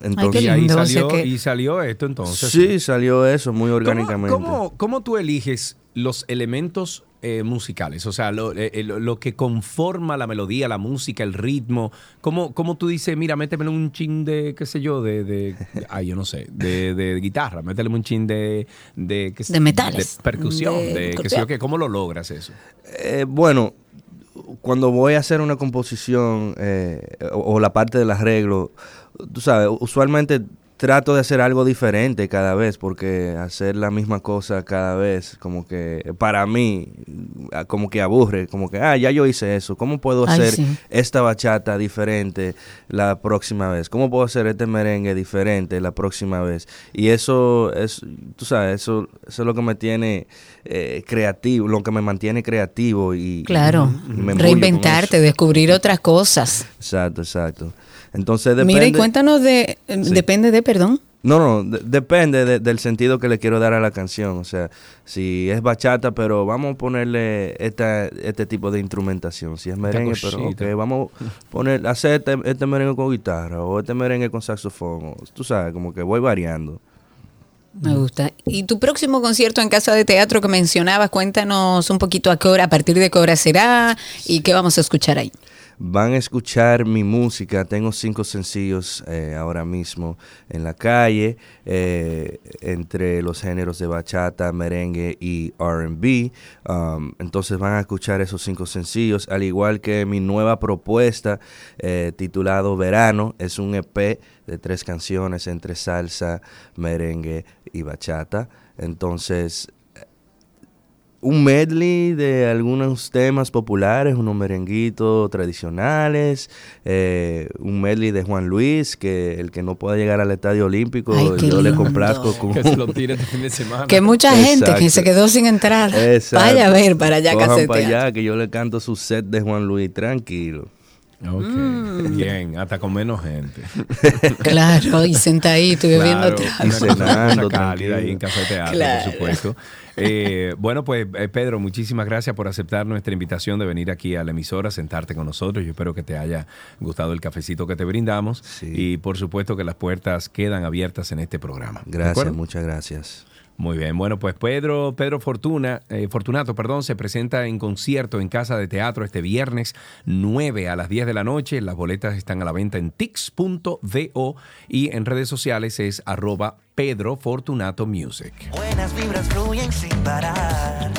Entonces, y ahí salió, que- y salió esto entonces. sí, salió eso muy ¿Cómo- orgánicamente. ¿Cómo, cómo tú eliges los elementos eh, musicales? O sea, lo, eh, eh, lo- lo que conforma la melodía, la música, el ritmo. ¿Cómo, cómo tú dices, mira, métemele un chin de, qué sé yo, de, de ay, yo no sé, de, de guitarra, métele un chin de... De, qué sé- De metales. De percusión, De de, qué sé yo qué. ¿Cómo lo logras eso? Eh, bueno, cuando voy a hacer una composición eh, o, o la parte del arreglo, tú sabes, usualmente trato de hacer algo diferente cada vez, porque hacer la misma cosa cada vez, como que para mí, como que aburre, como que, ah, ya yo hice eso, ¿cómo puedo Ay, hacer sí. esta bachata diferente la próxima vez? ¿Cómo puedo hacer este merengue diferente la próxima vez? Y eso es, tú sabes, eso, eso es lo que me tiene eh, creativo, lo que me mantiene creativo y... Claro, y me reinventarte, descubrir otras cosas. Exacto, exacto. Entonces depende... Mira, y cuéntanos de, eh, Sí. depende de, perdón. No, no, de- depende de- del sentido que le quiero dar a la canción. O sea, si es bachata, pero vamos a ponerle esta, este tipo de instrumentación. Si es merengue, pero ok, vamos a poner, hacer este, este merengue con guitarra o este merengue con saxofón. o- tú sabes, como que voy variando. Me gusta. Y tu próximo concierto en Casa de Teatro que mencionabas, cuéntanos un poquito a qué hora, a partir de qué hora será y qué vamos a escuchar ahí. Van a escuchar mi música. Tengo cinco sencillos eh, ahora mismo en la calle, eh, entre los géneros de bachata, merengue y RB. Um, entonces van a escuchar esos cinco sencillos, al igual que mi nueva propuesta eh, titulado Verano. Es un EP de tres canciones entre salsa, merengue y bachata. Entonces un medley de algunos temas populares, unos merenguitos tradicionales, eh, un medley de Juan Luis, que el que no pueda llegar al Estadio Olímpico, Ay, yo le complazco con... Que se lo tire este fin de semana. Que mucha gente que se quedó sin entrar. Exacto. Vaya a ver para allá Cojan para allá, que yo le canto su set de Juan Luis, tranquilo. Ok, Mm. bien, hasta con menos gente. Claro, y sentadito y bebiendo Claro, cenando, cálida ahí en Casa de Teatro, Claro. por supuesto. Eh, bueno, pues eh, Pedro, muchísimas gracias por aceptar nuestra invitación de venir aquí a la emisora, sentarte con nosotros. Yo espero que te haya gustado el cafecito que te brindamos Sí. y por supuesto que las puertas quedan abiertas en este programa. ¿De Gracias, muchas gracias. Muy bien, bueno, pues Pedro, Pedro Fortuna, eh, Fortunato, perdón, se presenta en concierto en Casa de Teatro este viernes 9 a las 10 de la noche. Las boletas están a la venta en tix.do y en redes sociales es arroba Pedro Fortunato Music. Buenas vibras fluyen sin parar.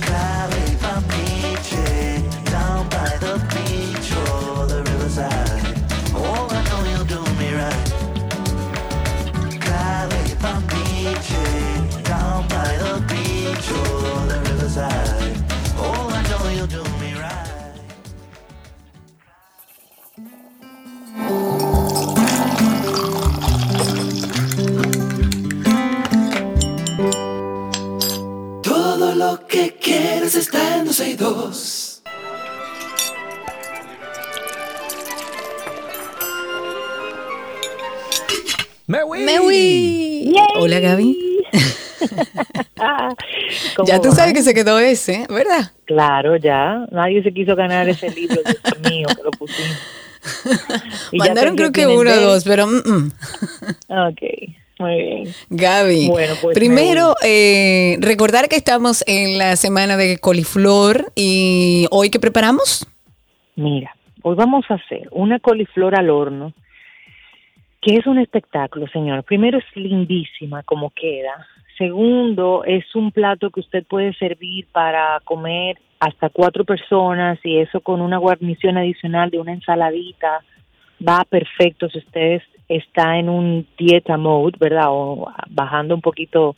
Clave y Todo lo que quieres está en 12 y 2. ¡Me voy! Me voy. Hola Gaby. ¿Cómo Ya tú sabes que se quedó ese, ¿verdad? Claro, ya. Nadie se quiso ganar ese libro Dios mío que lo pusimos. Mandaron creo que uno o dos, pero mm, mm. Ok, muy bien. Gaby, Bueno, pues, primero eh, recordar que estamos en la semana de coliflor y hoy qué preparamos? Mira, hoy vamos a hacer una coliflor al horno, que es un espectáculo, señor. Primero es lindísima como queda. Segundo, es un plato que usted puede servir para comer hasta cuatro personas y eso con una guarnición adicional de una ensaladita. Va perfecto si usted está en un dieta mode, ¿verdad? O bajando un poquito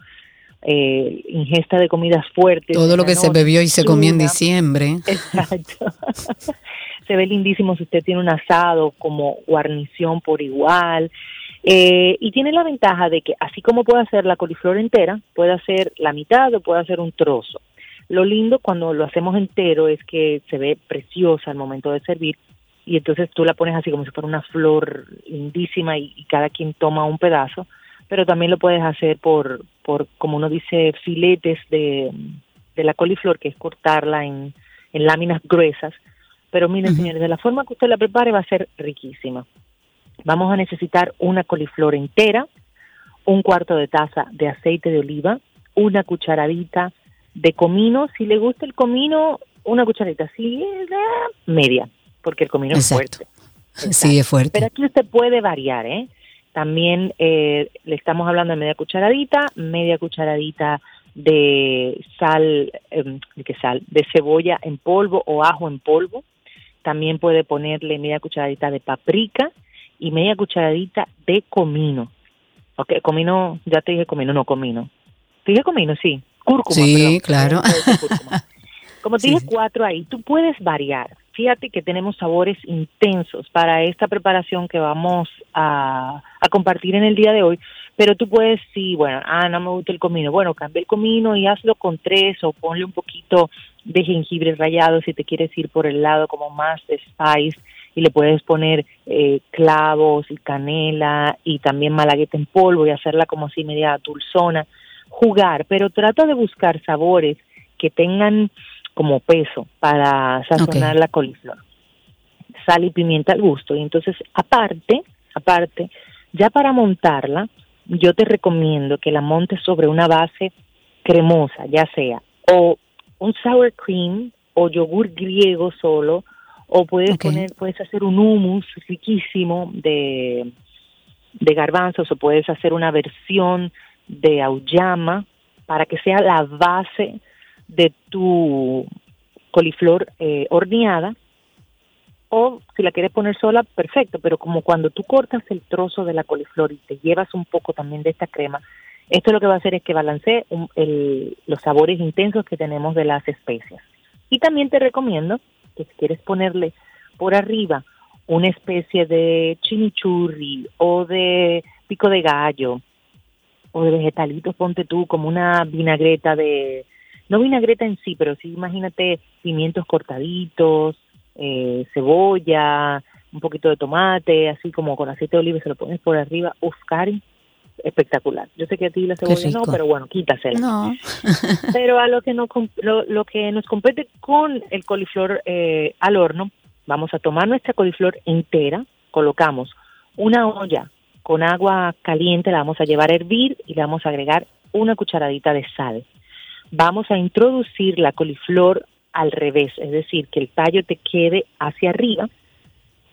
eh, ingesta de comidas fuertes. Todo lo que se bebió y se comió en diciembre. Exacto. se ve lindísimo si usted tiene un asado como guarnición por igual. Eh, y tiene la ventaja de que así como puede hacer la coliflor entera, puede hacer la mitad o puede hacer un trozo. Lo lindo cuando lo hacemos entero es que se ve preciosa al momento de servir y entonces tú la pones así como si fuera una flor lindísima y, y cada quien toma un pedazo, pero también lo puedes hacer por, por como uno dice, filetes de, de la coliflor, que es cortarla en, en láminas gruesas. Pero miren, señores, de la forma que usted la prepare va a ser riquísima. Vamos a necesitar una coliflor entera, un cuarto de taza de aceite de oliva, una cucharadita de comino. Si le gusta el comino, una cucharadita. Si eh, media, porque el comino Exacto. es fuerte. Sí, es fuerte. Pero aquí usted puede variar, ¿eh? También eh, le estamos hablando de media cucharadita, media cucharadita de sal, ¿de qué sal? De cebolla en polvo o ajo en polvo. También puede ponerle media cucharadita de paprika y media cucharadita de comino. Ok, comino, ya te dije comino, no comino. Te dije comino, sí. Cúrcuma. Sí, perdón. claro. Cúrcuma. Como te dije, cuatro ahí. Tú puedes variar. Fíjate que tenemos sabores intensos para esta preparación que vamos a, compartir en el día de hoy. Pero tú puedes, sí, bueno, ah, no me gusta el comino. Bueno, cambia el comino y hazlo con tres o ponle un poquito de jengibre rallado si te quieres ir por el lado como más spice y le puedes poner eh, clavos y canela y también malagueta en polvo y hacerla como así media dulzona. Jugar, pero trata de buscar sabores que tengan como peso para sazonar la coliflor. Sal y pimienta al gusto. Y entonces, aparte, aparte, ya para montarla, yo te recomiendo que la montes sobre una base cremosa, ya sea o un sour cream o yogur griego solo, o puedes poner, puedes hacer un hummus riquísimo de, de garbanzos, o puedes hacer una versión de auyama para que sea la base de tu coliflor eh, horneada o si la quieres poner sola, perfecto, pero como cuando tú cortas el trozo de la coliflor y te llevas un poco también de esta crema, esto lo que va a hacer es que balancee un- el- los sabores intensos que tenemos de las especias. Y también te recomiendo que si quieres ponerle por arriba una especie de chimichurri o de pico de gallo o de vegetalitos, ponte tú como una vinagreta de, no vinagreta en sí, pero sí imagínate pimientos cortaditos, eh, cebolla, un poquito de tomate, así como con aceite de oliva se lo pones por arriba, uf, Cari, espectacular. Yo sé que a ti la cebolla no, pero bueno, quítasela. No. Pero a lo que, nos, lo que nos compete con el coliflor eh, al horno, vamos a tomar nuestra coliflor entera, colocamos una olla con agua caliente, la vamos a llevar a hervir y le vamos a agregar una cucharadita de sal. Vamos a introducir la coliflor al revés, es decir, que el tallo te quede hacia arriba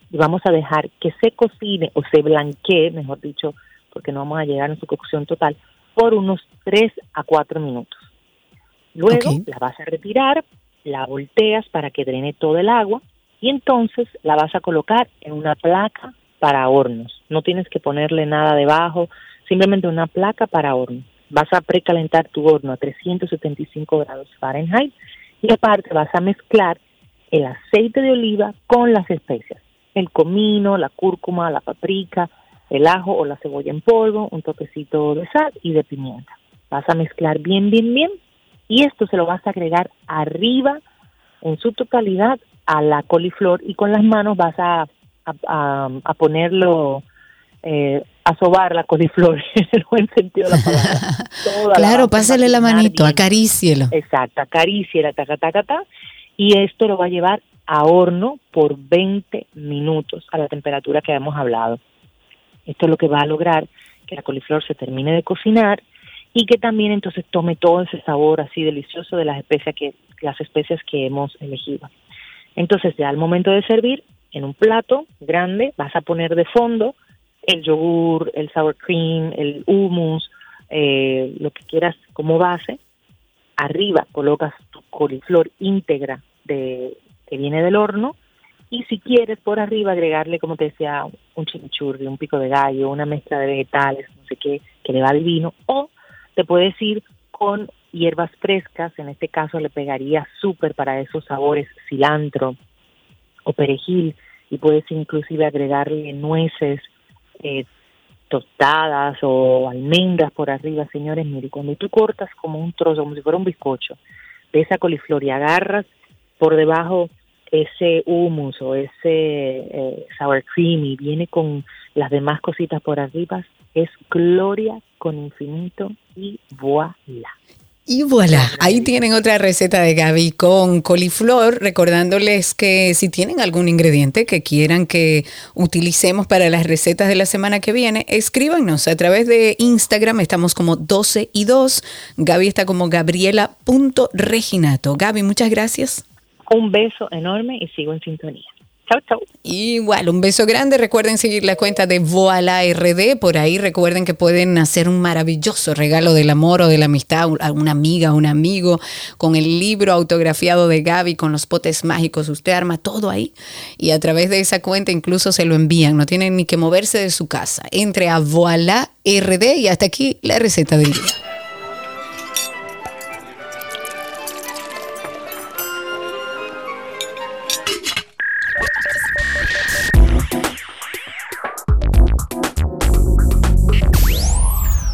y vamos a dejar que se cocine o se blanquee, mejor dicho, porque no vamos a llegar a su cocción total, por unos 3 a 4 minutos. Luego la vas a retirar, la volteas para que drene todo el agua y entonces la vas a colocar en una placa para hornos. No tienes que ponerle nada debajo, simplemente una placa para horno. Vas a precalentar tu horno a 375 grados Fahrenheit y aparte vas a mezclar el aceite de oliva con las especias, el comino, la cúrcuma, la paprika, el ajo o la cebolla en polvo, un toquecito de sal y de pimienta. Vas a mezclar bien, bien, bien y esto se lo vas a agregar arriba en su totalidad a la coliflor y con las manos vas a, a, a- ponerlo, eh, sobar la coliflor en el buen sentido de la palabra. Toda Claro, pásale la manito, acarícielo. Exacto, acaríciela, taca, taca, ta, y esto lo va a llevar a horno por 20 minutos a la temperatura que habíamos hablado. Esto es lo que va a lograr que la coliflor se termine de cocinar y que también entonces tome todo ese sabor así delicioso de las especias que las especias que hemos elegido. Entonces ya al momento de servir en un plato grande vas a poner de fondo el yogur, el sour cream, el hummus, eh, lo que quieras como base. Arriba colocas tu coliflor íntegra de, que viene del horno y si quieres por arriba agregarle, como te decía, un chimichurri, un pico de gallo, una mezcla de vegetales, no sé qué, que le va divino. O te puedes ir con hierbas frescas, en este caso le pegaría súper para esos sabores cilantro o perejil y puedes inclusive agregarle nueces eh, tostadas o almendras por arriba, señores, mire, cuando tú cortas como un trozo, como si fuera un bizcocho, de esa coliflor y agarras por debajo ese hummus o ese eh, sour cream y viene con las demás cositas por arriba, es gloria con infinito y voilà. Y voilà, ahí tienen otra receta de Gaby con coliflor, recordándoles que si tienen algún ingrediente que quieran que utilicemos para las recetas de la semana que viene, escríbanos a través de Instagram, estamos como 12 y 2, Gaby está como gabriela.reginato. Gaby, muchas gracias. Un beso enorme y sigo en sintonía. Chao, chao. Igual, un beso grande. Recuerden seguir la cuenta de Voila RD. Por ahí recuerden que pueden hacer un maravilloso regalo del amor o de la amistad a una amiga, a un amigo, con el libro autografiado de Gaby, con los potes mágicos. Usted arma todo ahí y a través de esa cuenta incluso se lo envían. No tienen ni que moverse de su casa. Entre a Voila RD y hasta aquí la receta del día.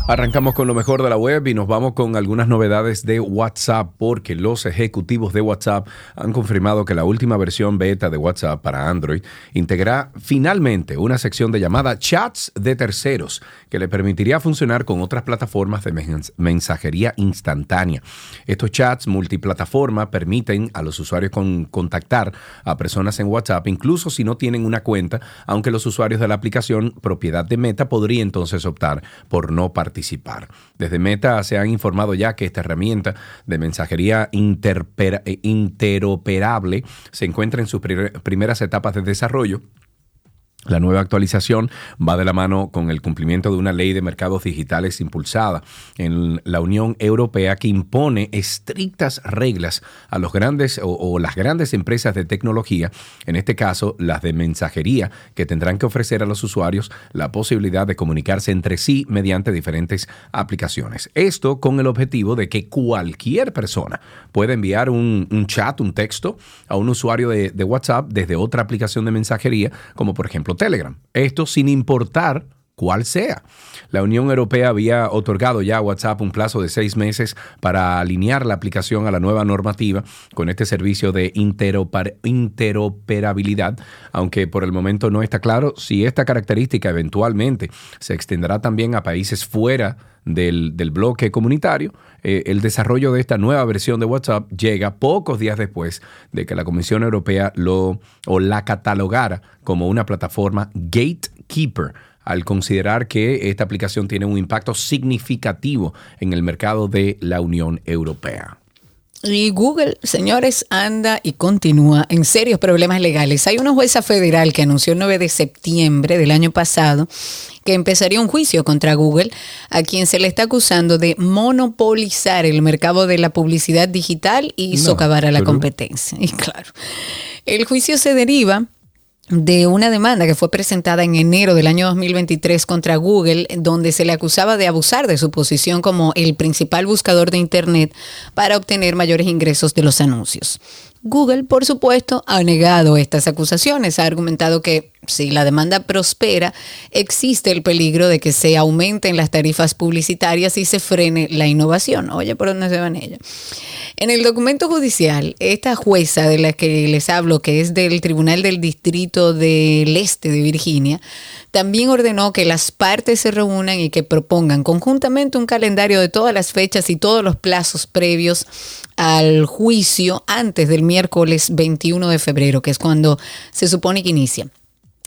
Arrancamos con lo mejor de la web y nos vamos con algunas novedades de WhatsApp porque los ejecutivos de WhatsApp han confirmado que la última versión beta de WhatsApp para Android integrará finalmente una sección de llamada chats de terceros que le permitiría funcionar con otras plataformas de mens- mensajería instantánea. Estos chats multiplataforma permiten a los usuarios con- contactar a personas en WhatsApp incluso si no tienen una cuenta, aunque los usuarios de la aplicación propiedad de Meta podrían entonces optar por no participar. Desde Meta se han informado ya que esta herramienta de mensajería interoperable se encuentra en sus pri- primeras etapas de desarrollo la nueva actualización va de la mano con el cumplimiento de una ley de mercados digitales impulsada en la Unión Europea que impone estrictas reglas a los grandes o, las grandes empresas de tecnología, en este caso las de mensajería, que tendrán que ofrecer a los usuarios la posibilidad de comunicarse entre sí mediante diferentes aplicaciones. Esto con el objetivo de que cualquier persona pueda enviar un, un chat, un texto a un usuario de, de WhatsApp desde otra aplicación de mensajería, como por ejemplo Telegram. Esto sin importar cuál sea. La Unión Europea había otorgado ya a WhatsApp un plazo de seis meses para alinear la aplicación a la nueva normativa con este servicio de interoperabilidad, aunque por el momento no está claro si esta característica eventualmente se extenderá también a países fuera del, del bloque comunitario. Eh, el desarrollo de esta nueva versión de WhatsApp llega pocos días después de que la Comisión Europea lo o la catalogara como una plataforma gatekeeper al considerar que esta aplicación tiene un impacto significativo en el mercado de la Unión Europea. Y Google, señores, anda y continúa en serios problemas legales. Hay una jueza federal que anunció el 9 de septiembre del año pasado que empezaría un juicio contra Google, a quien se le está acusando de monopolizar el mercado de la publicidad digital y No, socavar a la pero- competencia. Y claro, el juicio se deriva de una demanda que fue presentada en enero del año 2023 contra Google, donde se le acusaba de abusar de su posición como el principal buscador de Internet para obtener mayores ingresos de los anuncios. Google, por supuesto, ha negado estas acusaciones, ha argumentado que si la demanda prospera, existe el peligro de que se aumenten las tarifas publicitarias y se frene la innovación. Oye, ¿por dónde se van ellas? En el documento judicial, esta jueza de la que les hablo, que es del Tribunal del Distrito del Este de Virginia, también ordenó que las partes se reúnan y que propongan conjuntamente un calendario de todas las fechas y todos los plazos previos al juicio antes del miércoles 21 de febrero, que es cuando se supone que inicia.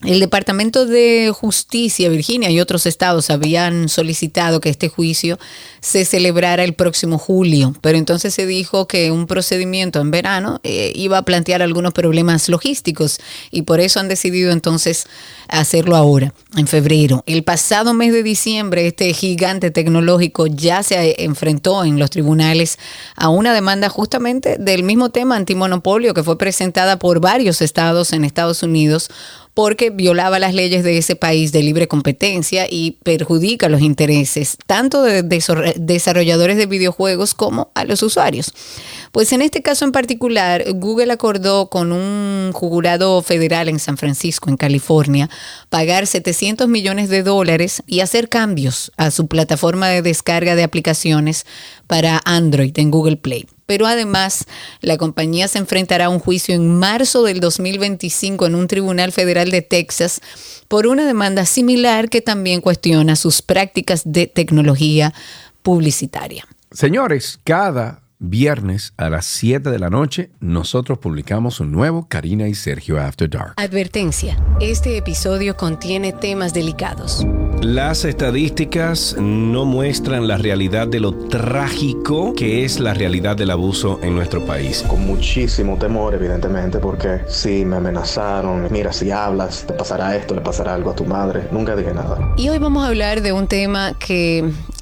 El Departamento de Justicia, Virginia y otros estados habían solicitado que este juicio se celebrara el próximo julio, pero entonces se dijo que un procedimiento en verano eh, iba a plantear algunos problemas logísticos y por eso han decidido entonces hacerlo ahora, en febrero. El pasado mes de diciembre, este gigante tecnológico ya se enfrentó en los tribunales a una demanda justamente del mismo tema antimonopolio que fue presentada por varios estados en Estados Unidos porque violaba las leyes de ese país de libre competencia y perjudica los intereses tanto de desor- desarrolladores de videojuegos como a los usuarios. Pues en este caso en particular, Google acordó con un jurado federal en San Francisco, en California, pagar 700 millones de dólares y hacer cambios a su plataforma de descarga de aplicaciones para Android en Google Play. Pero además, la compañía se enfrentará a un juicio en marzo del 2025 en un tribunal federal de Texas por una demanda similar que también cuestiona sus prácticas de tecnología publicitaria. Señores, cada viernes a las 7 de la noche nosotros publicamos un nuevo Karina y Sergio After Dark. Advertencia, este episodio contiene temas delicados. Las estadísticas no muestran la realidad de lo trágico que es la realidad del abuso en nuestro país. Con muchísimo temor, evidentemente, porque sí, me amenazaron. Mira, si hablas, te pasará esto, le pasará algo a tu madre. Nunca dije nada. Y hoy vamos a hablar de un tema que,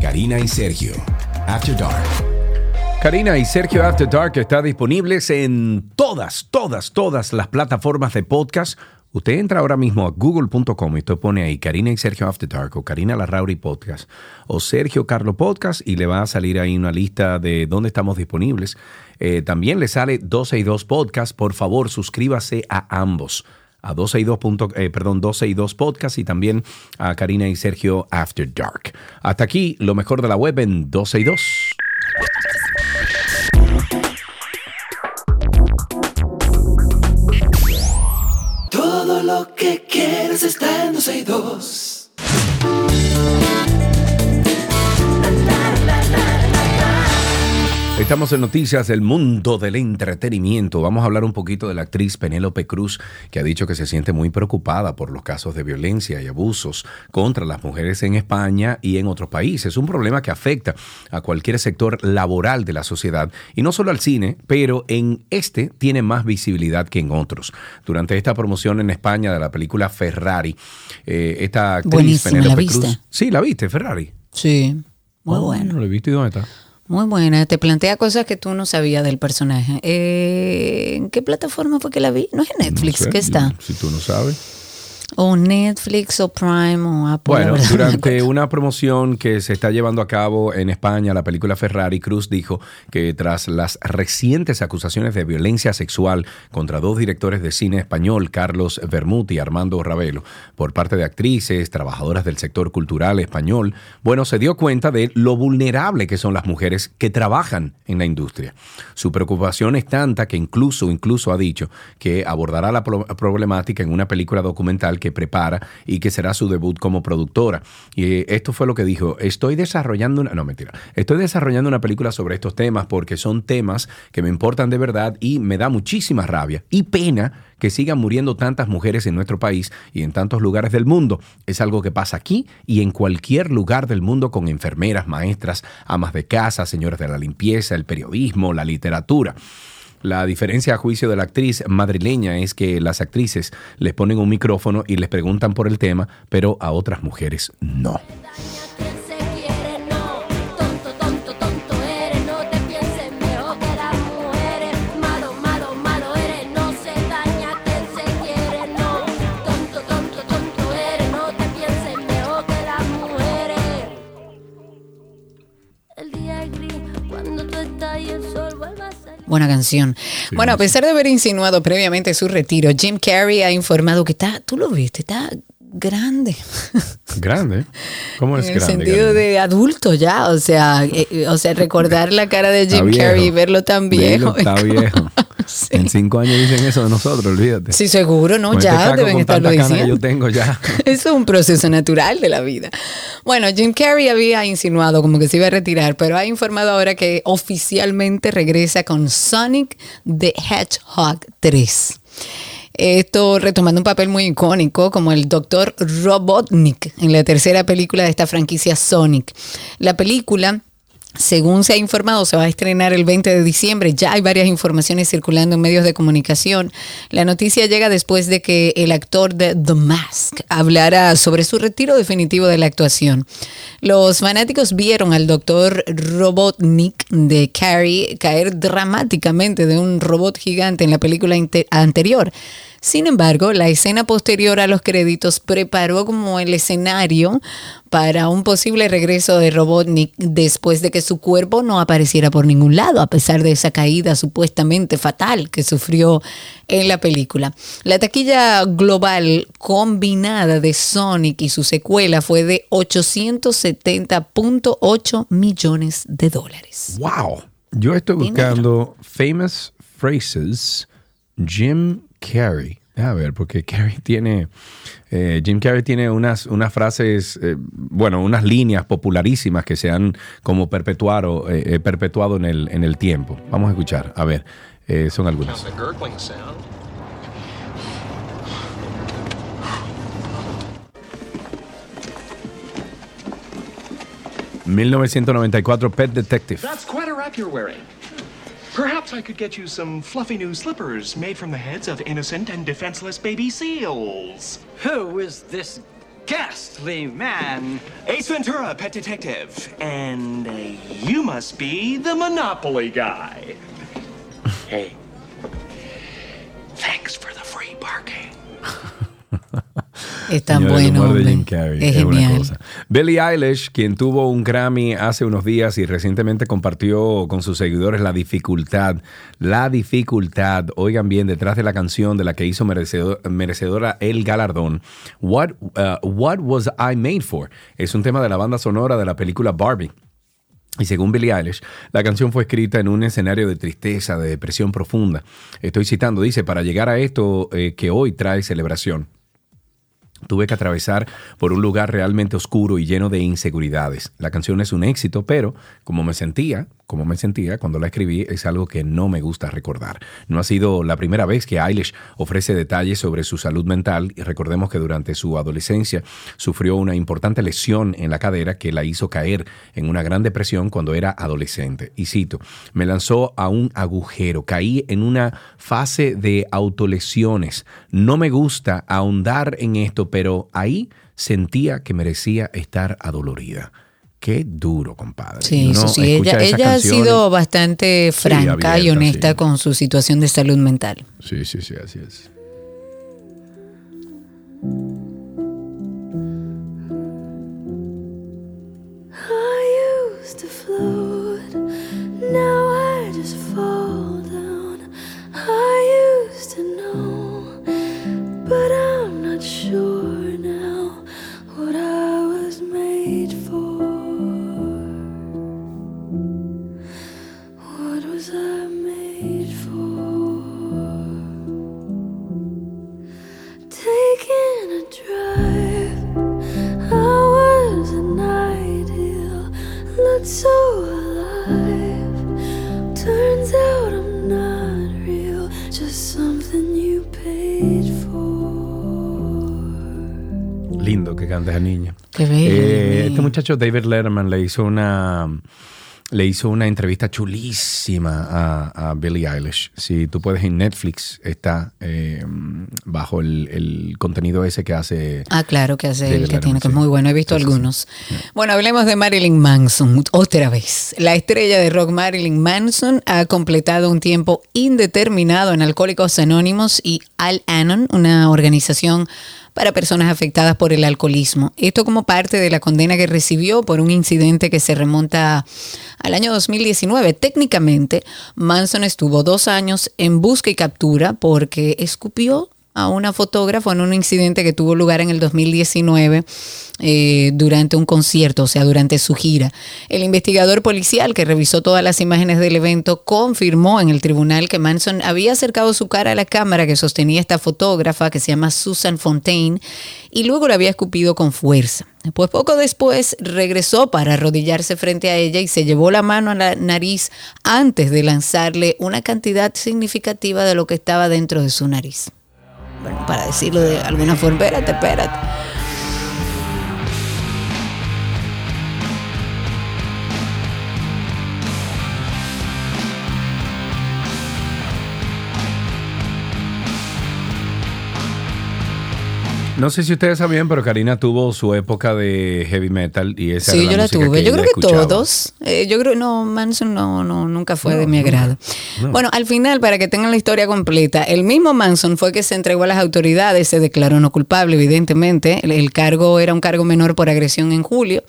Karina y Sergio, After Dark. Karina y Sergio After Dark está disponibles en todas, todas, todas las plataformas de podcast. Usted entra ahora mismo a google.com y usted pone ahí Karina y Sergio After Dark o Karina Larrauri Podcast o Sergio Carlo Podcast y le va a salir ahí una lista de dónde estamos disponibles. Eh, también le sale 12 y 2 Podcast. Por favor, suscríbase a ambos a 12 y 2, eh, perdón, 12 y 2 Podcast y también a Karina y Sergio After Dark. Hasta aquí lo mejor de la web en 12 y 2. Todo lo que quieres está en 12 y 2. Estamos en noticias del mundo del entretenimiento. Vamos a hablar un poquito de la actriz Penélope Cruz, que ha dicho que se siente muy preocupada por los casos de violencia y abusos contra las mujeres en España y en otros países. Es un problema que afecta a cualquier sector laboral de la sociedad y no solo al cine, pero en este tiene más visibilidad que en otros. Durante esta promoción en España de la película Ferrari, eh, esta actriz Buenísima, ¿la Penélope viste? Cruz. Sí, la viste, Ferrari. Sí, muy Oh, bueno. No la he visto y dónde está. Muy buena, te plantea cosas que tú no sabías del personaje. Eh, ¿En qué plataforma fue que la vi? No es en Netflix, No sé, ¿qué está? Si tú no sabes. O Netflix o Prime o Apple. Bueno, durante una promoción que se está llevando a cabo en España, la película Ferrari, Cruz dijo que tras las recientes acusaciones de violencia sexual contra dos directores de cine español, Carlos Bermud y Armando Ravelo, por parte de actrices, trabajadoras del sector cultural español, bueno, se dio cuenta de lo vulnerable que son las mujeres que trabajan en la industria. Su preocupación es tanta que incluso, incluso ha dicho que abordará la pro- problemática en una película documental que prepara y que será su debut como productora. Y eh, esto fue lo que dijo, estoy desarrollando una, no mentira, estoy desarrollando una película sobre estos temas porque son temas que me importan de verdad y me da muchísima rabia y pena que sigan muriendo tantas mujeres en nuestro país y en tantos lugares del mundo. Es algo que pasa aquí y en cualquier lugar del mundo con enfermeras, maestras, amas de casa, señores de la limpieza, el periodismo, la literatura. La diferencia a juicio de la actriz madrileña es que las actrices les ponen un micrófono y les preguntan por el tema, pero a otras mujeres no. Buena canción. bueno, a pesar de haber insinuado previamente su retiro, Jim Carrey ha informado que está, tú lo viste, está grande. Grande. ¿Cómo es en el grande? sentido de adulto ya, o sea, eh, o sea, recordar la cara de Jim. Carrey y verlo tan viejo. Dilo, está viejo. En cinco años dicen eso de nosotros, olvídate. Sí, seguro, ¿no? Con este ya deben estarlo que diciendo. yo tengo ya. Eso es un proceso natural de la vida. Bueno, Jim Carrey había insinuado como que se iba a retirar, pero ha informado ahora que oficialmente regresa con Sonic the Hedgehog 3. Esto retomando un papel muy icónico como el Dr. Robotnik en la tercera película de esta franquicia Sonic. La película según se ha informado, se va a estrenar el 20 de diciembre. Ya hay varias informaciones circulando en medios de comunicación. La noticia llega después de que el actor de The Mask hablara sobre su retiro definitivo de la actuación. Los fanáticos vieron al doctor Robotnik de Carrie caer dramáticamente de un robot gigante en la película anterior. Sin embargo, la escena posterior a los créditos preparó como el escenario para un posible regreso de Robotnik después de que su cuerpo no apareciera por ningún lado, a pesar de esa caída supuestamente fatal que sufrió en la película. La taquilla global combinada de Sonic y su secuela fue de 870.8 millones de dólares. ¡Wow! Yo estoy buscando famous phrases Jim Carrey. A ver, porque Carrey tiene, eh, Jim Carrey tiene unas, unas frases, eh, bueno, unas líneas popularísimas que se han como perpetuado, eh, eh, perpetuado en, el, en el tiempo. Vamos a escuchar, a ver, eh, son algunas. The gurgling sound. 1994, Pet Detective. That's quite a wrap you're wearing. Perhaps I could get you some fluffy new slippers made from the heads of innocent and defenseless baby seals. Who is this ghastly man? Ace Ventura, pet detective. And uh, you must be the Monopoly guy. hey. Thanks for the free parking. Es tan bueno. hombre. Carrey Es es una genial. cosa. Billie Eilish, quien tuvo un Grammy hace unos días y recientemente compartió con sus seguidores la dificultad, la dificultad, oigan bien, detrás de la canción de la que hizo merecedor- merecedora el galardón, What, uh, What Was I Made For? Es un tema de la banda sonora de la película Barbie. Y según Billie Eilish, la canción fue escrita en un escenario de tristeza, de depresión profunda. Estoy citando, dice, para llegar a esto eh, que hoy trae celebración. Tuve que atravesar por un lugar realmente oscuro y lleno de inseguridades. La canción es un éxito, pero como me sentía, como me sentía cuando la escribí, es algo que no me gusta recordar. No ha sido la primera vez que Eilish ofrece detalles sobre su salud mental y recordemos que durante su adolescencia sufrió una importante lesión en la cadera que la hizo caer en una gran depresión cuando era adolescente. Y cito, me lanzó a un agujero, caí en una fase de autolesiones. No me gusta ahondar en esto, pero ahí sentía que merecía estar adolorida. Qué duro, compadre. Sí, Uno eso sí. Ella, ha sido bastante franca y abierta, honesta sí. con su situación de salud mental. Sí, sí, sí, así es. I used to float, now I just fall down. I used to know, but I'm not sure now what I was made for. What was I made for? Taking a drive. I was an ideal, looked so alive. Turns out I'm Lindo que canta esa niña. Qué bello, Eh, este muchacho David Letterman le hizo una le hizo una entrevista chulísima a, a Billie Eilish. Si tú puedes en Netflix está eh, bajo el, el contenido ese que hace. Ah, claro, que hace el que tiene, que es muy bueno. He visto algunos. Bueno, hablemos de Marilyn Manson otra vez. La estrella de rock Marilyn Manson ha completado un tiempo indeterminado en Alcohólicos Anónimos y Al-Anon, una organización para personas afectadas por el alcoholismo. Esto como parte de la condena que recibió por un incidente que se remonta al año 2019. Técnicamente, Manson estuvo dos años en busca y captura porque escupió a una fotógrafa en un incidente que tuvo lugar en el 2019 eh, durante un concierto, o sea, durante su gira. El investigador policial que revisó todas las imágenes del evento confirmó en el tribunal que Manson había acercado su cara a la cámara que sostenía esta fotógrafa que se llama Susan Fontaine y luego la había escupido con fuerza. Pues poco después regresó para arrodillarse frente a ella y se llevó la mano a la nariz antes de lanzarle una cantidad significativa de lo que estaba dentro de su nariz. Bueno, para decirlo de alguna forma, espérate, espérate. No sé si ustedes sabían, pero Karina tuvo su época de heavy metal y esa Sí, era la yo la tuve. yo creo que escuchaba. todos. Eh, yo creo, no, Manson no, no, nunca fue No, de mi nunca. agrado. No. Bueno, al final, para que tengan la historia completa, el mismo Manson fue que se entregó a las autoridades, se declaró no culpable, evidentemente. El, el cargo era un cargo menor por agresión en julio,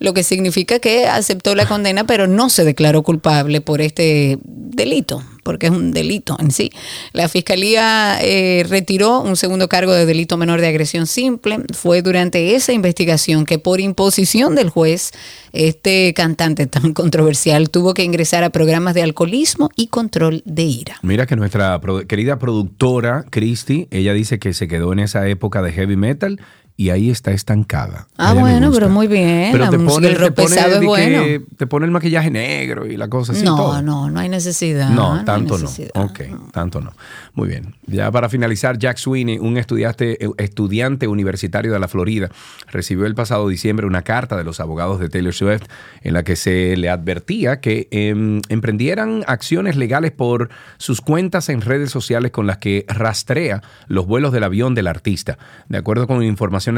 lo que significa que aceptó la condena, pero no se declaró culpable por este delito porque es un delito en sí. La fiscalía eh, retiró un segundo cargo de delito menor de agresión simple. Fue durante esa investigación que por imposición del juez, este cantante tan controversial tuvo que ingresar a programas de alcoholismo y control de ira. Mira que nuestra querida productora, Christy, ella dice que se quedó en esa época de heavy metal y ahí está estancada. Ah, bueno, pero muy bien. Pero te pone, del te pone bueno. que te pone el maquillaje negro y la cosa así. no, todo. no, no hay necesidad. No, tanto no. Ok, tanto no. Muy bien. Ya para finalizar, Jack Sweeney, un estudiante, estudiante universitario de la Florida, recibió el pasado diciembre una carta de los abogados de Taylor Swift en la que se le advertía que em, emprendieran acciones legales por sus cuentas en redes sociales con las que rastrea los vuelos del avión del artista. De acuerdo con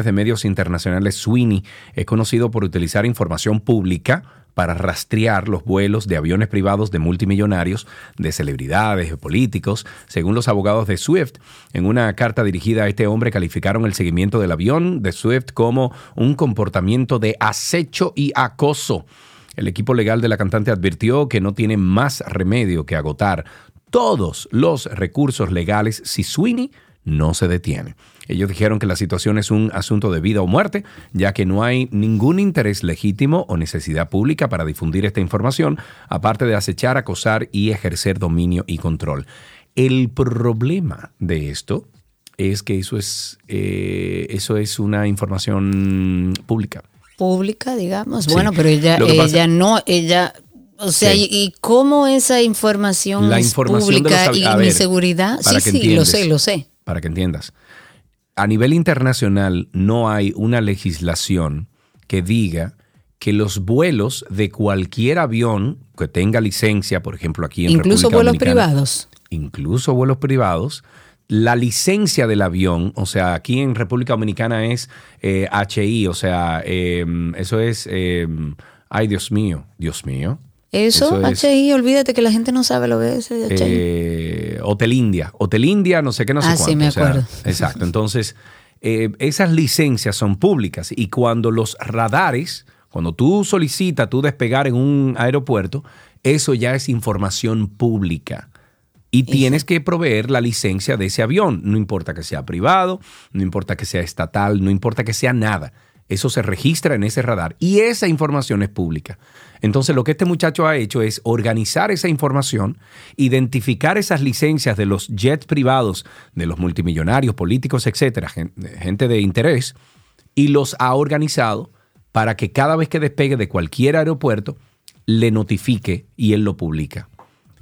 de medios internacionales, Sweeney es conocido por utilizar información pública para rastrear los vuelos de aviones privados de multimillonarios, de celebridades, de políticos. Según los abogados de Swift, en una carta dirigida a este hombre calificaron el seguimiento del avión de Swift como un comportamiento de acecho y acoso. El equipo legal de la cantante advirtió que no tiene más remedio que agotar todos los recursos legales si Sweeney no se detiene. Ellos dijeron que la situación es un asunto de vida o muerte, ya que no hay ningún interés legítimo o necesidad pública para difundir esta información, aparte de acechar, acosar y ejercer dominio y control. El problema de esto es que eso es, eh, eso es una información pública. Pública, digamos. Sí. Bueno, pero ella, pasa- ella no, ella. O sea, Sí. y, cómo esa información La es información de pública los- y mi seguridad. Sí, sí, lo sé, lo sé. Para que entiendas. A nivel internacional no hay una legislación que diga que los vuelos de cualquier avión que tenga licencia, por ejemplo aquí en Incluso República vuelos Dominicana, privados. incluso vuelos privados, la licencia del avión, o sea, aquí en República Dominicana es eh, HI, o sea, eh, eso es, eh, ay Dios mío, Dios mío. Eso, es, HI, olvídate que la gente no sabe lo que es HI. eh, Hotel India. Hotel India, no sé qué, no sé Ah, cuánto. sí, me o sea, acuerdo. exacto. Entonces, eh, esas licencias son públicas y cuando los radares, cuando tú solicitas tú despegar en un aeropuerto, eso ya es información pública. Y tienes que proveer la licencia de ese avión. No importa que sea privado, no importa que sea estatal, no importa que sea nada. Eso se registra en ese radar y esa información es pública. Entonces lo que este muchacho ha hecho es organizar esa información, identificar esas licencias de los jets privados, de los multimillonarios, políticos, etcétera, gen- gente de interés, y los ha organizado para que cada vez que despegue de cualquier aeropuerto le notifique y él lo publica.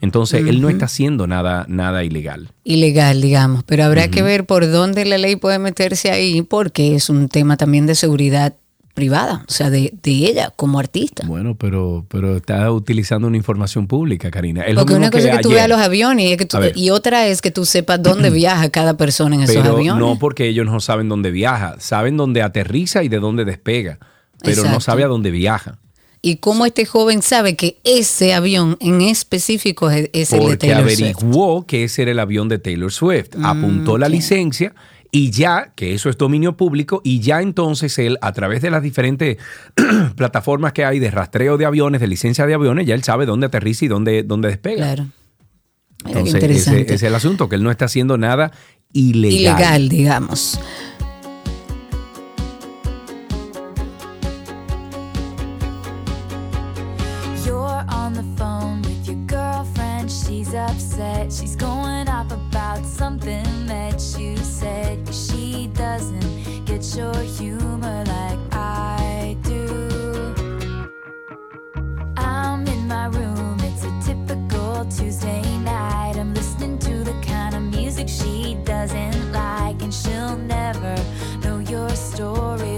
Entonces él no está haciendo nada, nada ilegal. Ilegal, digamos. Pero habrá que ver por dónde la ley puede meterse ahí, porque es un tema también de seguridad privada, o sea, de, de ella como artista. Bueno, pero, pero está utilizando una información pública, Karina. Es Porque una cosa es que tú veas los aviones y, es que tú- y otra es que tú sepas dónde viaja cada persona en esos aviones. no porque ellos no saben dónde viaja, saben dónde aterriza y de dónde despega, pero no sabe a dónde viaja. Y cómo este joven sabe que ese avión en específico es, el de Porque Taylor Swift. averiguó que ese era el avión de Taylor Swift, apuntó la licencia y ya, que eso es dominio público, y ya entonces él, a través de las diferentes plataformas que hay de rastreo de aviones, de licencia de aviones, ya él sabe dónde aterriza y dónde, dónde despega. Claro. Mira Entonces, ese es el asunto, que él no está haciendo nada ilegal. Ilegal, digamos. Doesn't like. And she'll never know your story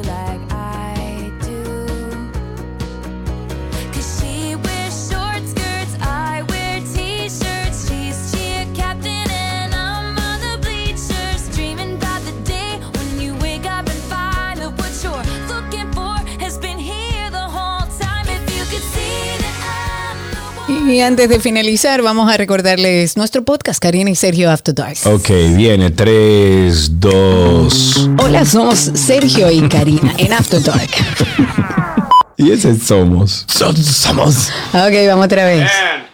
Y antes de finalizar, vamos a recordarles nuestro podcast, Karina y Sergio After Dark. Ok, viene 3, 2. Hola, somos Sergio y Karina en After Dark. Y ese somos. somos. Ok, vamos otra vez.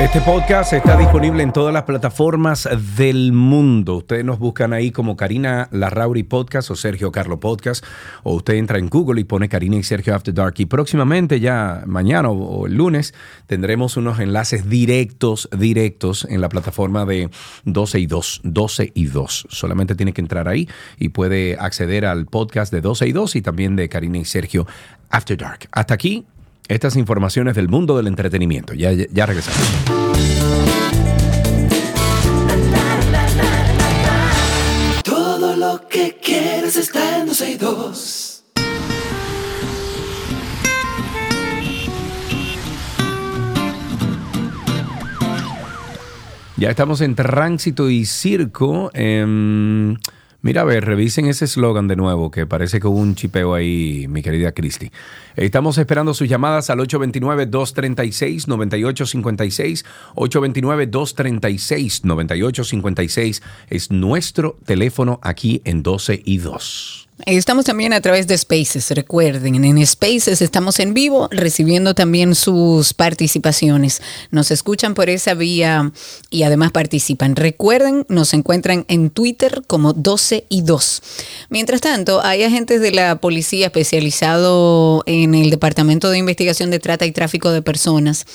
Este podcast está disponible en todas las plataformas del mundo. Ustedes nos buscan ahí como Karina Larrauri Podcast o Sergio Carlo Podcast. O usted entra en Google y pone Karina y Sergio After Dark. Y próximamente, ya mañana o, el lunes, tendremos unos enlaces directos, directos en la plataforma de 12 y 2. 12 y 2. Solamente tiene que entrar ahí y puede acceder al podcast de 12 y 2 y también de Karina y Sergio After Dark. Hasta aquí estas informaciones del mundo del entretenimiento. Ya, ya, ya regresamos. Todo lo que quieres está en 12 y 2. Ya estamos en tránsito y circo. Em, mira, a ver, revisen ese eslogan de nuevo, que parece que hubo un chipeo ahí, mi querida Cristi. Estamos esperando sus llamadas al 829-236-9856. 829-236-9856 es nuestro teléfono aquí en 12 y 2. Estamos también a través de Spaces, recuerden, en Spaces estamos en vivo recibiendo también sus participaciones. Nos escuchan por esa vía y además participan. Recuerden, nos encuentran en Twitter como 12 y 2. Mientras tanto, hay agentes de la policía especializado en el Departamento de Investigación de Trata y Tráfico de Personas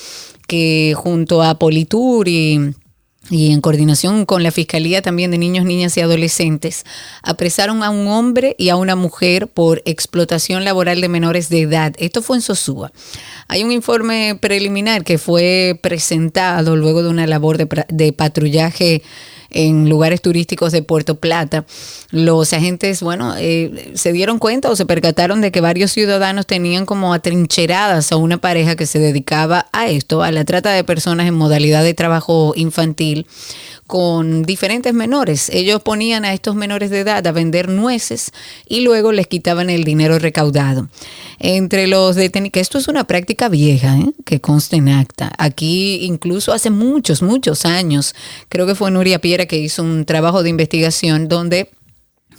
que junto a Politur y y en coordinación con la Fiscalía también de Niños, Niñas y Adolescentes, apresaron a un hombre y a una mujer por explotación laboral de menores de edad. Esto fue en Sosúa. Hay un informe preliminar que fue presentado luego de una labor de, de patrullaje en lugares turísticos de Puerto Plata. Los agentes, bueno, eh, se dieron cuenta o se percataron de que varios ciudadanos tenían como atrincheradas a una pareja que se dedicaba a esto, a la trata de personas en modalidad de trabajo infantil con diferentes menores. Ellos ponían a estos menores de edad a vender nueces y luego les quitaban el dinero recaudado. Entre los detenidos, que esto es una práctica vieja, ¿eh? que consta en acta. Aquí incluso hace muchos, muchos años, creo que fue Nuria Piera que hizo un trabajo de investigación donde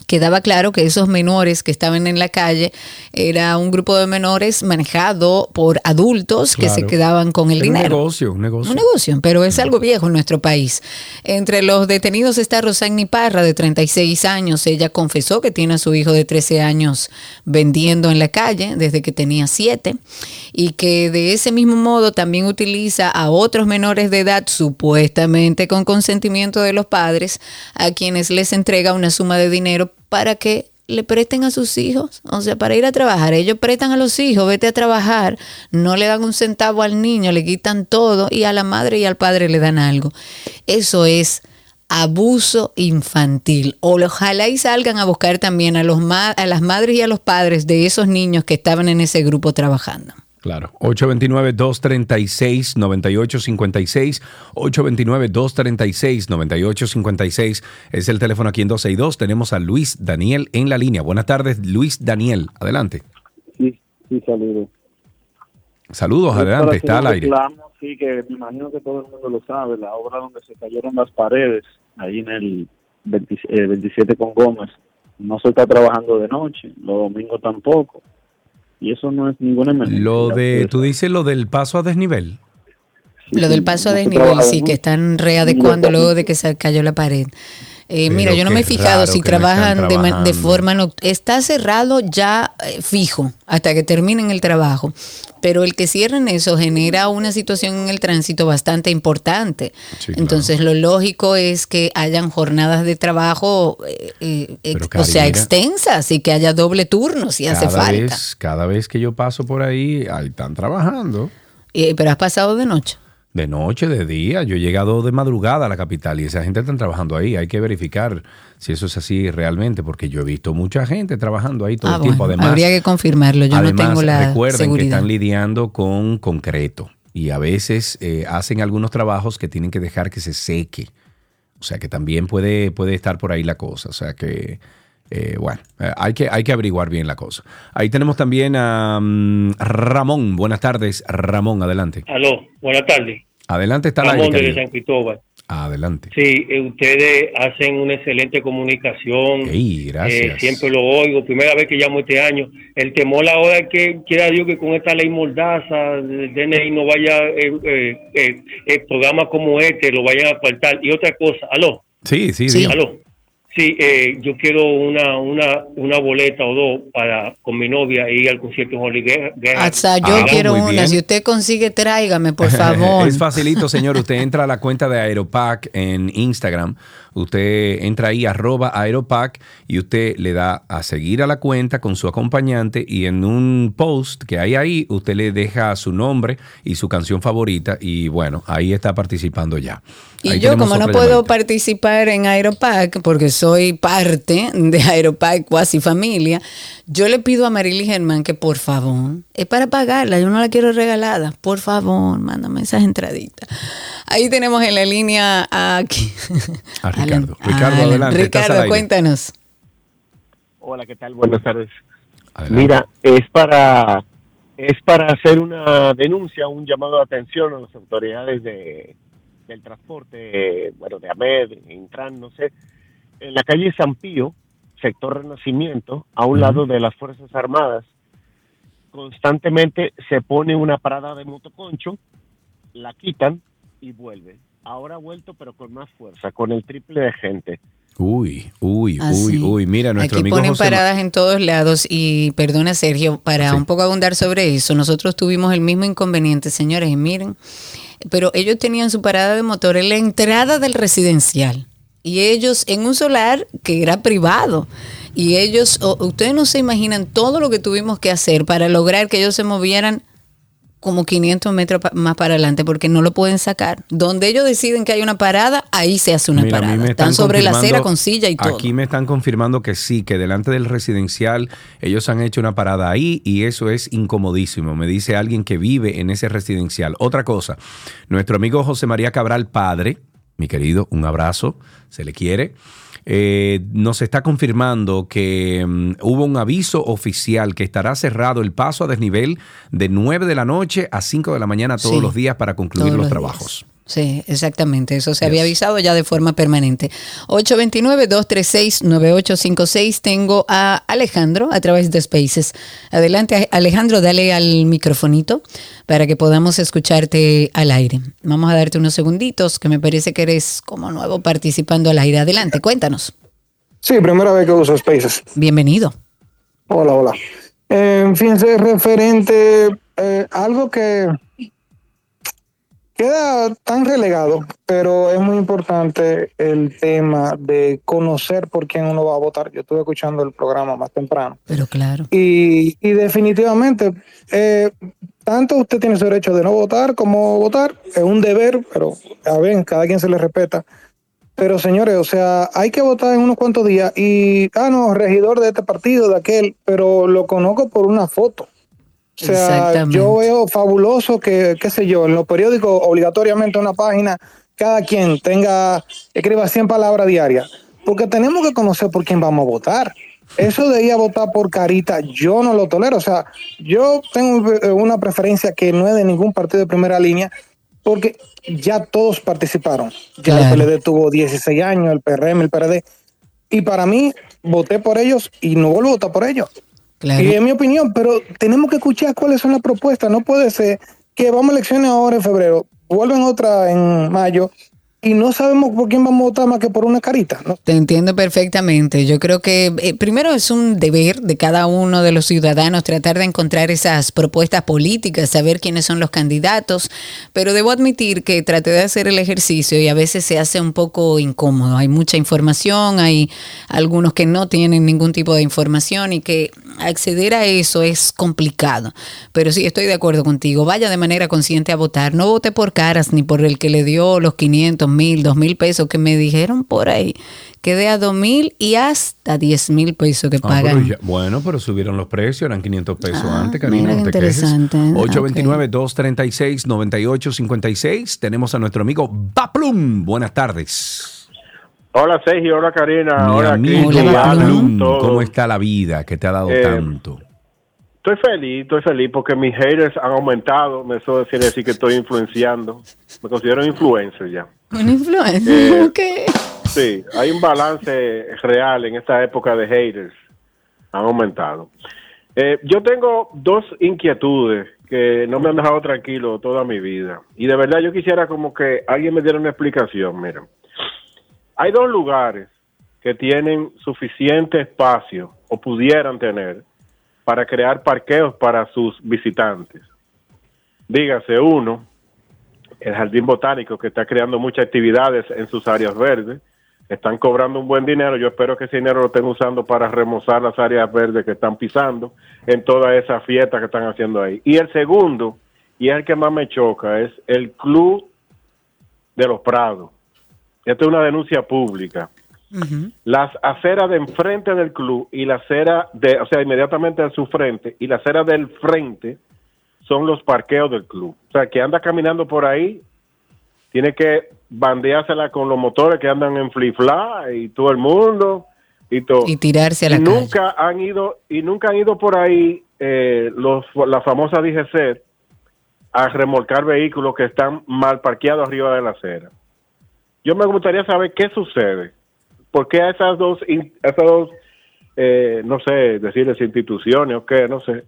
quedaba claro que esos menores que estaban en la calle era un grupo de menores manejado por adultos que se quedaban con el Era un dinero. negocio, un negocio. Un negocio, pero es algo viejo en nuestro país. Entre los detenidos está Rosagni Parra, de 36 años. Ella confesó que tiene a su hijo de 13 años vendiendo en la calle desde que tenía 7 y que de ese mismo modo también utiliza a otros menores de edad, supuestamente con consentimiento de los padres, a quienes les entrega una suma de dinero para que le presten a sus hijos, o sea, para ir a trabajar. Ellos prestan a los hijos, vete a trabajar, no le dan un centavo al niño, le quitan todo y a la madre y al padre le dan algo. Eso es abuso infantil. Ojalá y salgan a buscar también a, los ma- a las madres y a los padres de esos niños que estaban en ese grupo trabajando. Claro. 829-236-9856. 829-236-9856 es el teléfono aquí en 12 y 2. Tenemos a Luis Daniel en la línea. Buenas tardes, Luis Daniel. Adelante. Sí, sí, saludos. Saludos, adelante. Está al aire. reclamo, Sí, que me imagino que todo el mundo lo sabe, la obra donde se cayeron las paredes, ahí en el 20 eh, 27 con Gómez, no se está trabajando de noche, los domingos tampoco. Y eso no es ninguna emergencia. Lo de, tú dices lo del paso a desnivel. Lo del paso a desnivel, sí, que están readecuando luego de que se cayó la pared. Eh, mira, yo no me he fijado si trabajan de, de forma no, está cerrado ya eh, fijo hasta que terminen el trabajo. Pero el que cierren eso genera una situación en el tránsito bastante importante. Sí, claro. Entonces, lo lógico es que hayan jornadas de trabajo, eh, eh, ex- o sea, extensas y que haya doble turno si hace falta. Vez, cada vez que yo paso por ahí, ahí están trabajando. Pero has pasado de noche. De noche, de día. Yo he llegado de madrugada a la capital y esa gente está trabajando ahí. Hay que verificar si eso es así realmente, porque yo he visto mucha gente trabajando ahí todo Ah, el tiempo. Además, habría que confirmarlo. Yo además, no tengo la recuerden que están lidiando con concreto y a veces eh, hacen algunos trabajos que tienen que dejar que se seque. O sea que también puede, puede estar por ahí la cosa. O sea que, eh, bueno, eh, hay, que, hay que averiguar bien la cosa. Ahí tenemos también a mm, Ramón. Buenas tardes, Ramón, adelante. Aló, buenas tardes. Adelante está la de. San Cristóbal. Adelante. Sí, eh, ustedes hacen una excelente comunicación. Ey, gracias. Eh, siempre lo oigo. Primera vez que llamo este año. El temor ahora es que quiera Dios que con esta ley mordaza del DNI no vaya eh, eh, eh, eh, programas como este lo vayan a apartar. Y otra cosa, aló. Sí, sí, diga. Aló. Sí, eh, yo quiero una, una, una boleta o dos para con mi novia ir al concierto de Jorge Guerra. Hasta yo Ah, quiero una. bien. Si usted consigue, tráigame, por favor. es facilito, señor. Usted entra a la cuenta de Aeropack en Instagram. Usted entra ahí, arroba Aeropack, y usted le da a seguir a la cuenta con su acompañante. Y en un post que hay ahí, usted le deja su nombre y su canción favorita. Y bueno, ahí está participando ya. Y Ahí yo, como no puedo llamadita. participar en Aeropack, porque soy parte de Aeropack Cuasi Familia, yo le pido a Marily Germán que por favor, es para pagarla, yo no la quiero regalada, por favor, mándame esas entraditas. Ahí tenemos en la línea aquí. A Ricardo. Alan- Ricardo, Alan. adelante. Ricardo, cuéntanos. Hola, ¿qué tal? Buenas tardes. Adelante. Mira, es para es para hacer una denuncia, un llamado de atención a las autoridades de, del transporte, bueno, de AMED, Intran, no sé, en la calle San Pío, sector Renacimiento, a un lado de las Fuerzas Armadas, constantemente se pone una parada de motoconcho, la quitan y vuelve. Ahora ha vuelto, pero con más fuerza, con el triple de gente. Uy, uy, Ah, uy, sí. uy. Mira, nuestro Aquí amigo ponen José Ma- paradas en todos lados y perdona Sergio, para un poco abundar sobre eso, nosotros tuvimos el mismo inconveniente, señores, y miren, pero ellos tenían su parada de motor en la entrada del residencial y ellos en un solar que era privado y ellos, ustedes no se imaginan todo lo que tuvimos que hacer para lograr que ellos se movieran como 500 metros más para adelante porque no lo pueden sacar. Donde ellos deciden que hay una parada, ahí se hace una Mira, parada. Están sobre la acera con silla y todo. Aquí me están confirmando que sí, que delante del residencial ellos han hecho una parada ahí y eso es incomodísimo. Me dice alguien que vive en ese residencial. Otra cosa, nuestro amigo José María Cabral, padre, mi querido, un abrazo, se le quiere. Eh, nos está confirmando que mm, hubo un aviso oficial que estará cerrado el paso a desnivel de 9 de la noche a 5 de la mañana todos Sí, los días para concluir los trabajos. Sí, exactamente. Eso se había avisado ya de forma permanente. 829-236-9856. Tengo a Alejandro a través de Spaces. Adelante, Alejandro, dale al microfonito para que podamos escucharte al aire. Vamos a darte unos segunditos, que me parece que eres como nuevo participando al aire. Adelante, cuéntanos. Sí, primera vez que uso Spaces. Bienvenido. Hola, hola. Eh, fíjense, referente eh, algo que queda tan relegado, pero es muy importante el tema de conocer por quién uno va a votar. Yo estuve escuchando el programa más temprano. Pero claro. Y, y definitivamente, eh, tanto usted tiene su derecho de no votar como votar, es un deber, pero a ver, cada quien se le respeta. Pero señores, o sea, hay que votar en unos cuantos días y, ah, no, regidor de este partido, de aquel, pero lo conozco por una foto. O sea, yo veo fabuloso que, qué sé yo, en los periódicos obligatoriamente una página, cada quien tenga, escriba 100 palabras diarias, porque tenemos que conocer por quién vamos a votar. Eso de ir a votar por carita, yo no lo tolero. O sea, yo tengo eh, una preferencia que no es de ningún partido de primera línea, porque ya todos participaron. Ya Claro. el PLD tuvo 16 años, el PRM, el PRD. Y para mí, voté por ellos y no vuelvo a votar por ellos. Y es mi opinión, pero tenemos que escuchar cuáles son las propuestas. No puede ser que vamos a elecciones ahora en febrero, vuelven otra en mayo y no sabemos por quién vamos a votar más que por una carita. ¿no? Te entiendo perfectamente. Yo creo que eh, primero es un deber de cada uno de los ciudadanos tratar de encontrar esas propuestas políticas, saber quiénes son los candidatos, pero debo admitir que traté de hacer el ejercicio y a veces se hace un poco incómodo. Hay mucha información, hay algunos que no tienen ningún tipo de información y que acceder a eso es complicado. Pero sí, estoy de acuerdo contigo. Vaya de manera consciente a votar. No vote por caras ni por el que le dio los 500 mil, 2 mil pesos que me dijeron por ahí. Que de a 2 mil y hasta 10 mil pesos que Ah, pagan. pero ya- bueno, pero subieron los precios, eran 500 pesos antes, Karina, no te interesante. 829-236-9856. Tenemos a nuestro amigo Baplum. Buenas tardes. Hola Sergio, hola Karina, hola amigo Baplum. ¿cómo está la vida que te ha dado Eh, tanto? Estoy feliz, estoy feliz porque mis haters han aumentado, me eso quiere decir que estoy influenciando, me considero influencer ya. Un influencer. Eh, ok. Sí, hay un balance real en esta época de haters, han aumentado. Eh, yo tengo dos inquietudes que no me han dejado tranquilo toda mi vida y de verdad yo quisiera como que alguien me diera una explicación, miren. Hay dos lugares que tienen suficiente espacio o pudieran tener para crear parqueos para sus visitantes. Dígase uno, el Jardín Botánico, que está creando muchas actividades en sus áreas verdes, están cobrando un buen dinero, yo espero que ese dinero lo estén usando para remozar las áreas verdes que están pisando en toda esa fiesta que están haciendo ahí. Y el segundo, y es el que más me choca, es el Club de los Prados. Esta es una denuncia pública las aceras de enfrente del club y la acera de, o sea, inmediatamente a su frente y la acera del frente son los parqueos del club. O sea, que anda caminando por ahí, tiene que bandeársela con los motores que andan en flifla y todo el mundo y todo. Y tirarse a la y calle. nunca han ido y nunca han ido por ahí eh, los la famosa DGC a remolcar vehículos que están mal parqueados arriba de la acera. Yo me gustaría saber qué sucede. ¿Por qué a esas dos, a esas dos eh, no sé, decirles instituciones o qué, no sé,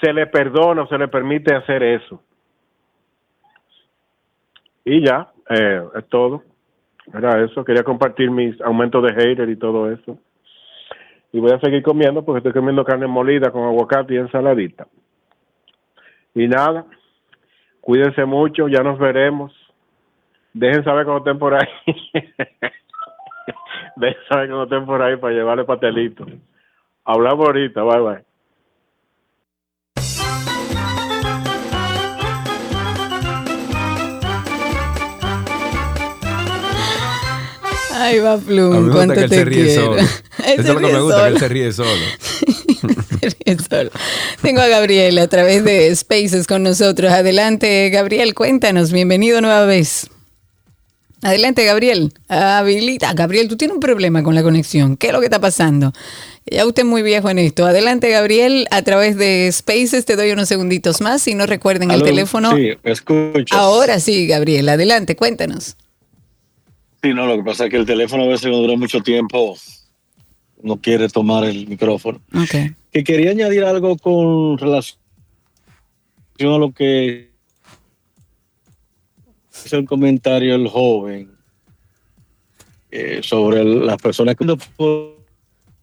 se le perdona o se le permite hacer eso? Y ya, eh, es todo. Era eso. Quería compartir mis aumentos de hater y todo eso. Y voy a seguir comiendo porque estoy comiendo carne molida con aguacate y ensaladita. Y nada, cuídense mucho, ya nos veremos. Dejen saber cuando estén por ahí. Dejen saber cuando estén por ahí para llevarle pastelito. Hablamos ahorita, bye bye. Ay, va A mí Plum, me gusta cuánto que él te se ríe quiero. solo. Él Eso es lo que me gusta, que él se ríe solo. Se ríe solo. Tengo a Gabriel a través de Spaces con nosotros. Adelante, Gabriel, cuéntanos. Bienvenido nueva vez. Adelante, Gabriel. Habilita. Gabriel, tú tienes un problema con la conexión. ¿Qué es lo que está pasando? Ya usted es muy viejo en esto. Adelante, Gabriel, a través de Spaces. Te doy unos segunditos más. Si no recuerden el teléfono. Sí, me escuchas. Ahora sí, Gabriel. Adelante, cuéntanos. Sí, no, lo que pasa es que el teléfono a veces cuando dura mucho tiempo no quiere tomar el micrófono. Ok. Que quería añadir algo con relación a lo que hizo el comentario el joven eh, sobre las personas que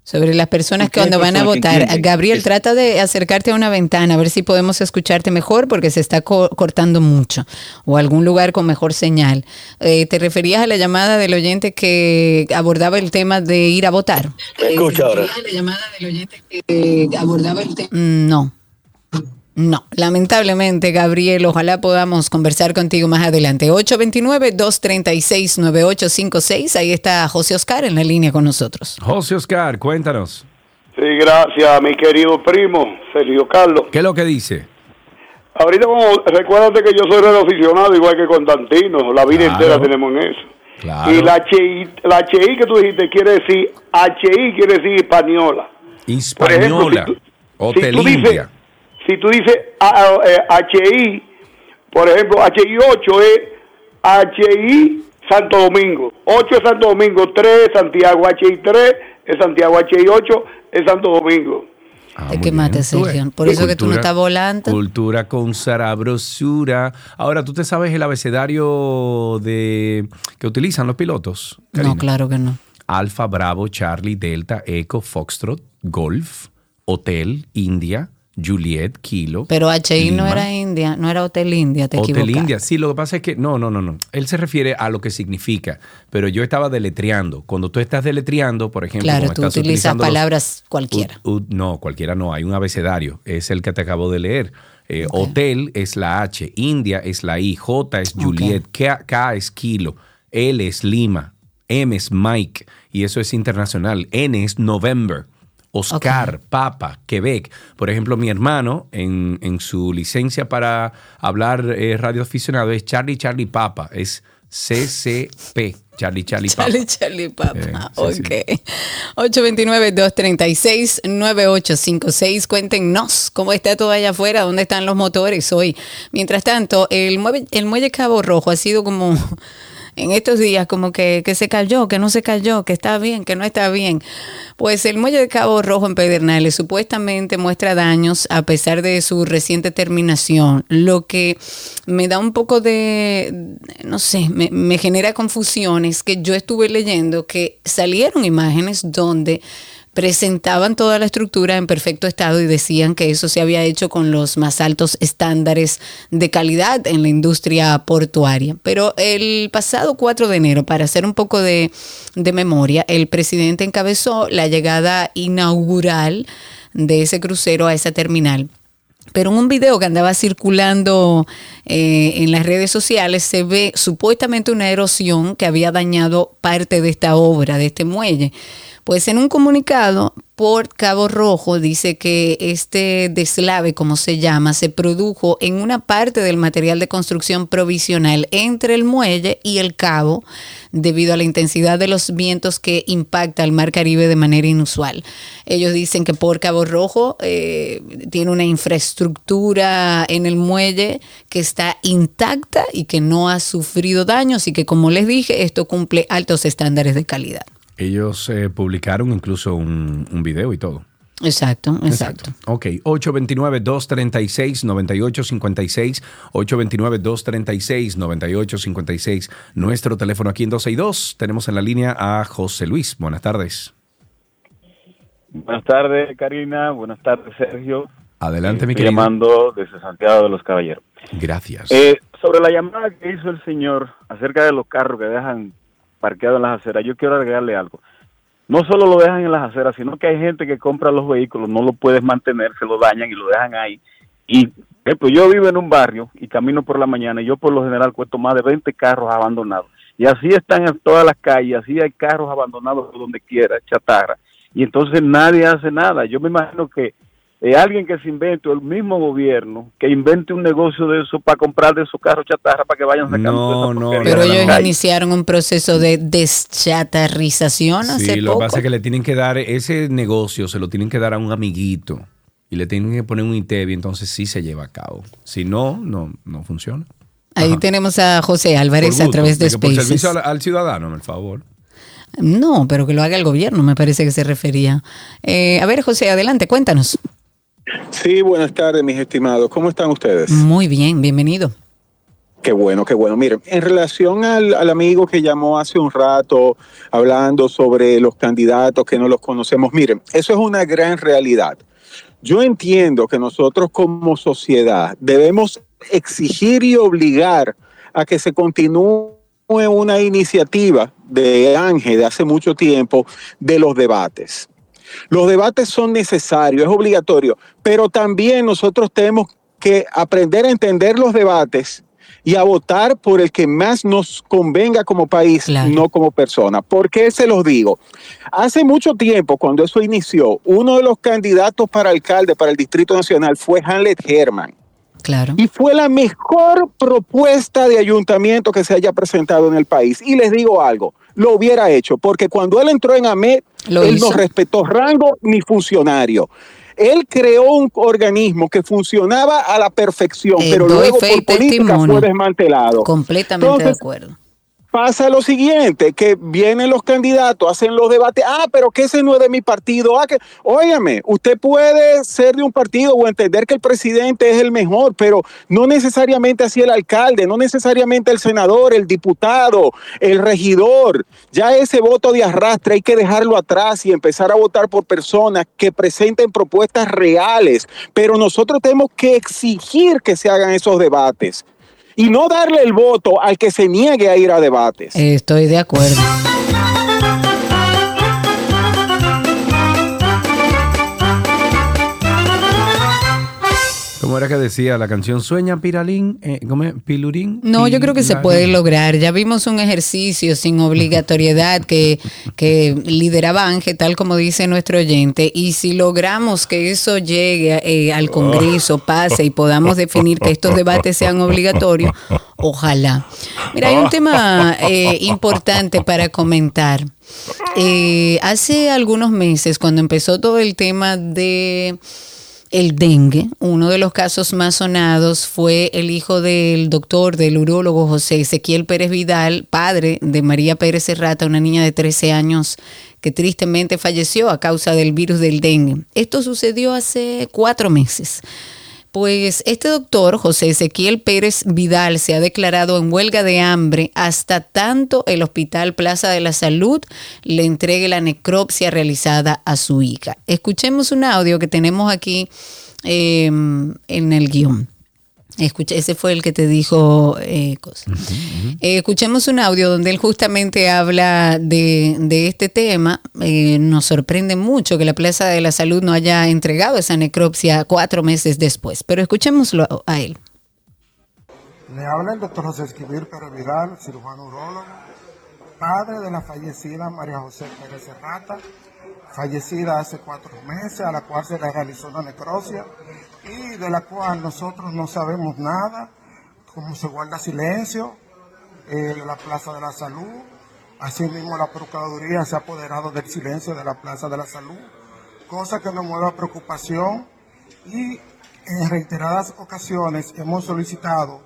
Sobre las personas que cuando van a votar. Gabriel, trata de acercarte a una ventana a ver si podemos escucharte mejor porque se está co- cortando mucho. O algún lugar con mejor señal. Eh, ¿Te referías a la llamada del oyente que abordaba el tema de ir a votar? ¿Me escucha ahora? la llamada del oyente que abordaba el tema? No. No, lamentablemente, Gabriel, ojalá podamos conversar contigo más adelante. 829-236-9856. Ahí está José Oscar en la línea con nosotros. José Oscar, cuéntanos. Sí, gracias, mi querido primo, Sergio Carlos. ¿Qué es lo que dice? Ahorita, como, recuérdate que yo soy aficionado, igual que Constantino, la vida Claro. entera tenemos en eso. Claro. Y la HI, la HI que tú dijiste quiere decir, HI quiere decir española. Hispaniola o si tú Telindia. dices, si tú dices ah, eh, HI, por ejemplo, HI 8 es HI Santo Domingo. 8 es Santo Domingo, 3 es Santiago, HI 3 es Santiago, HI 8 es Santo Domingo. Te quemaste, Sergio. Por eso que tú no estás volando. Cultura con sabrosura. Ahora, ¿tú te sabes el abecedario de que utilizan los pilotos? No, claro que no. Alfa, Bravo, Charlie, Delta, Echo, Foxtrot, Golf, Hotel, India, Juliet, Kilo. Pero HI no era India, no era Hotel India, te Hotel equivocas. India, sí, lo que pasa es que no, no, no, no. Él se refiere a lo que significa, pero yo estaba deletreando. Cuando tú estás deletreando, por ejemplo, Claro, tú estás utilizas los- palabras cualquiera. U- u- no, cualquiera no, hay un abecedario, es el que te acabo de leer. Eh, Hotel es la H, India es la I, J es Juliet, K, K es Kilo, L es Lima, M es Mike, y eso es internacional, N es November. Oscar, Papa, Quebec. Por ejemplo, mi hermano en, en su licencia para hablar eh, radioaficionado es Charlie Charlie Papa, es CCP, Charlie Charlie Papa. Charlie, Charlie, papá. Eh, ok. 829-236-9856. Cuéntenos cómo está todo allá afuera, dónde están los motores hoy. Mientras tanto, el muelle, el muelle Cabo Rojo ha sido como en estos días como que, que se cayó, que no se cayó, que está bien, que no está bien. Pues el muelle de Cabo Rojo en Pedernales supuestamente muestra daños a pesar de su reciente terminación, lo que me da un poco de, no sé, me, me genera confusiones que yo estuve leyendo que salieron imágenes donde presentaban toda la estructura en perfecto estado y decían que eso se había hecho con los más altos estándares de calidad en la industria portuaria. Pero el pasado 4 de enero, para hacer un poco de, de memoria, el presidente encabezó la llegada inaugural de ese crucero a esa terminal. Pero en un video que andaba circulando eh, en las redes sociales se ve supuestamente una erosión que había dañado parte de esta obra, de este muelle. Pues en un comunicado por Cabo Rojo dice que este deslave, como se llama, se produjo en una parte del material de construcción provisional entre el muelle y el cabo debido a la intensidad de los vientos que impacta al mar Caribe de manera inusual. Ellos dicen que por Cabo Rojo eh, tiene una infraestructura en el muelle que está intacta y que no ha sufrido daños y que como les dije, esto cumple altos estándares de calidad. Ellos eh, publicaron incluso un, un video y todo. Exacto, exacto. Ok, 829-236-9856, 829-236-9856, nuestro teléfono aquí en 262. Tenemos en la línea a José Luis. Buenas tardes. Buenas tardes, Karina. Buenas tardes, Sergio. Adelante, mi Estoy querido. llamando desde Santiago de los Caballeros. Gracias. Eh, sobre la llamada que hizo el señor acerca de los carros que dejan parqueados en las aceras, yo quiero agregarle algo. No solo lo dejan en las aceras, sino que hay gente que compra los vehículos, no lo puedes mantener, se lo dañan y lo dejan ahí. Y ejemplo, yo vivo en un barrio y camino por la mañana y yo por lo general cuento más de 20 carros abandonados. Y así están en todas las calles, así hay carros abandonados por donde quiera, chatarra. Y entonces nadie hace nada. Yo me imagino que eh, alguien que se invente, o el mismo gobierno, que invente un negocio de eso para comprar de esos carros chatarra para que vayan sacando esa porquería Pero ellos calle. iniciaron un proceso de deschatarrización hace Sí, lo que pasa es que le tienen que dar ese negocio, se lo tienen que dar a un amiguito y le tienen que poner un ITEV y entonces sí se lleva a cabo. Si no, no, no funciona. Ahí tenemos a José Álvarez a través de que por Spaces. servicio al, al ciudadano, por favor. No, pero que lo haga el gobierno, me parece que se refería. Eh, a ver, José, adelante, cuéntanos. Sí, buenas tardes, mis estimados. ¿Cómo están ustedes? Muy bien, bienvenido. Qué bueno, qué bueno. Miren, en relación al, al amigo que llamó hace un rato hablando sobre los candidatos que no los conocemos, miren, eso es una gran realidad. Yo entiendo que nosotros como sociedad debemos exigir y obligar a que se continúe una iniciativa de Ángel de hace mucho tiempo de los debates. Los debates son necesarios, es obligatorio, pero también nosotros tenemos que aprender a entender los debates y a votar por el que más nos convenga como país, no como persona. ¿Por qué se los digo? Hace mucho tiempo, cuando eso inició, uno de los candidatos para alcalde para el Distrito Nacional fue Hamlet Herman. Claro. Y fue la mejor propuesta de ayuntamiento que se haya presentado en el país. Y les digo algo, lo hubiera hecho, porque cuando él entró en AMED, él hizo. no respetó rango ni funcionario. Él creó un organismo que funcionaba a la perfección, Eh, pero luego por política testimonio. fue desmantelado. Completamente de acuerdo. Pasa lo siguiente, que vienen los candidatos, hacen los debates, ah, pero que ese no es de mi partido, ah, que, usted puede ser de un partido o entender que el presidente es el mejor, pero no necesariamente así el alcalde, no necesariamente el senador, el diputado, el regidor, ya ese voto de arrastre hay que dejarlo atrás y empezar a votar por personas que presenten propuestas reales, pero nosotros tenemos que exigir que se hagan esos debates y no darle el voto al que se niegue a ir a debates. Estoy de acuerdo. ¿Cómo era que decía la canción Sueña Piralín? Eh, ¿Cómo es? ¿Pilurín? No, yo creo que se puede lograr. Ya vimos un ejercicio sin obligatoriedad que, que lideraba Ángel, tal como dice nuestro oyente. Y si logramos que eso llegue eh, al Congreso, pase y podamos definir que estos debates sean obligatorios, ojalá. Mira, hay un tema eh, importante para comentar. Eh, hace algunos meses, cuando empezó todo el tema de el dengue, uno de los casos más sonados fue el hijo del doctor, del urólogo José Ezequiel Pérez Vidal, padre de María Pérez Serrata, una niña de 13 años que tristemente falleció a causa del virus del dengue. Esto sucedió hace cuatro meses. Pues este doctor, José Ezequiel Pérez Vidal, se ha declarado en huelga de hambre hasta tanto el Hospital Plaza de la Salud le entregue la necropsia realizada a su hija. Escuchemos un audio que tenemos aquí eh, en el guion. Escucha, ese fue el que te dijo eh, cosas. Eh, escuchemos un audio donde él justamente habla de, de este tema. Eh, nos sorprende mucho que la Plaza de la Salud no haya entregado esa necropsia cuatro meses después, pero escuchémoslo a él. Le habla el doctor José Esquivel Pérez Vidal, cirujano urólogo, padre de la fallecida María José Pérez Serrata, fallecida hace cuatro meses, a la cual se le realizó una necrosia y de la cual nosotros no sabemos nada, como se guarda silencio eh, la Plaza de la Salud. Asimismo, la Procuraduría se ha apoderado del silencio de la Plaza de la Salud, cosa que nos mueve a preocupación y en reiteradas ocasiones hemos solicitado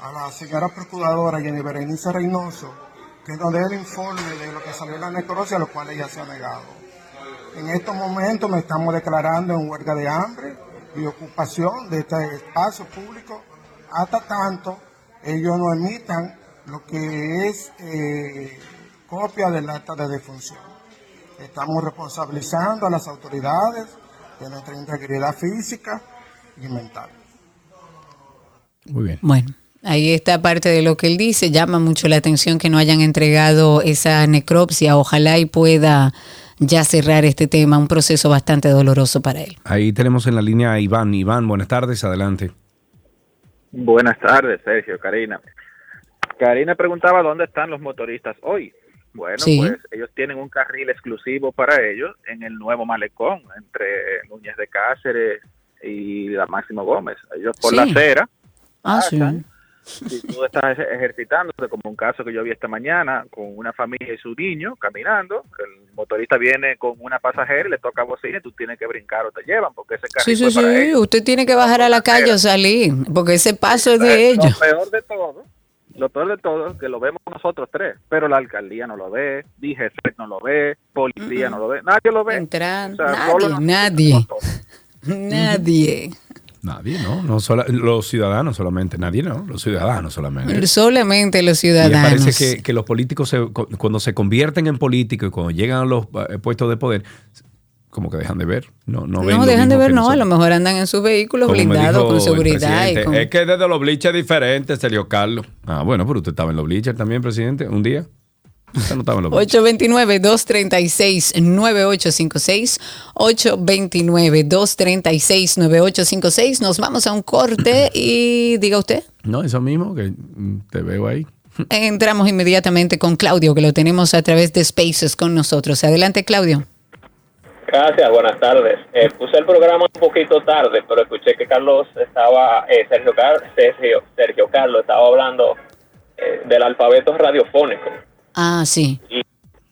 a la señora Procuradora Jenny Berenice Reynoso que nos dé el informe de lo que salió en la necrosia, lo cual ella se ha negado. En estos momentos nos estamos declarando en huelga de hambre y ocupación de este espacio público hasta tanto ellos no emitan lo que es eh, copia del acta de defunción. Estamos responsabilizando a las autoridades de nuestra integridad física y mental. Muy bien. Bueno, ahí está parte de lo que él dice. Llama mucho la atención que no hayan entregado esa necropsia. Ojalá y pueda ya cerrar este tema, un proceso bastante doloroso para él. Ahí tenemos en la línea a Iván. Iván, buenas tardes, adelante. Buenas tardes, Sergio, Karina. Karina preguntaba dónde están los motoristas hoy. Bueno, Sí. pues ellos tienen un carril exclusivo para ellos en el nuevo malecón entre Núñez de Cáceres y la Máximo Gómez. Ellos por la acera, Ah, sí. Si tú estás eje- ejercitándote, como un caso que yo vi esta mañana, con una familia y su niño caminando, el motorista viene con una pasajera y le toca bocina y tú tienes que brincar o te llevan, porque ese carril Sí, sí, sí. ellos. Usted tiene que bajar a la calle o salir, porque ese paso es de ellos. Lo peor de todo, lo peor de todo es que lo vemos nosotros tres, pero la alcaldía no lo ve, DGC no lo ve, policía no lo ve, nadie lo ve. Entran, O sea, solo nadie, nosotros nadie. Nadie. Nadie, ¿no? no sola- los ciudadanos solamente, nadie, ¿no? Los ciudadanos solamente. Solamente los Y ciudadanos. parece que, que los políticos, se- cu- cuando se convierten en políticos y cuando llegan a los eh, puestos de poder, como que dejan de ver. No, no, ven No, dejan de ver, no, a lo mejor andan en sus vehículos Como blindados con seguridad. y con- Es que desde los bleachers diferentes, Sergio Carlos. Ah, bueno, pero usted estaba en los bleachers también, presidente, un día. 829-236-9856. 829-236-9856. Nos vamos a un corte y diga usted. No, eso mismo, que mm, te veo ahí. Entramos inmediatamente con Claudio, que lo tenemos a través de Spaces con nosotros. Adelante, Claudio. Gracias, buenas tardes. Eh, puse el programa un poquito tarde, pero escuché que Carlos estaba, eh, Sergio, Car- Sergio, Sergio Carlos estaba hablando eh, del alfabeto radiofónico. Ah, sí. Y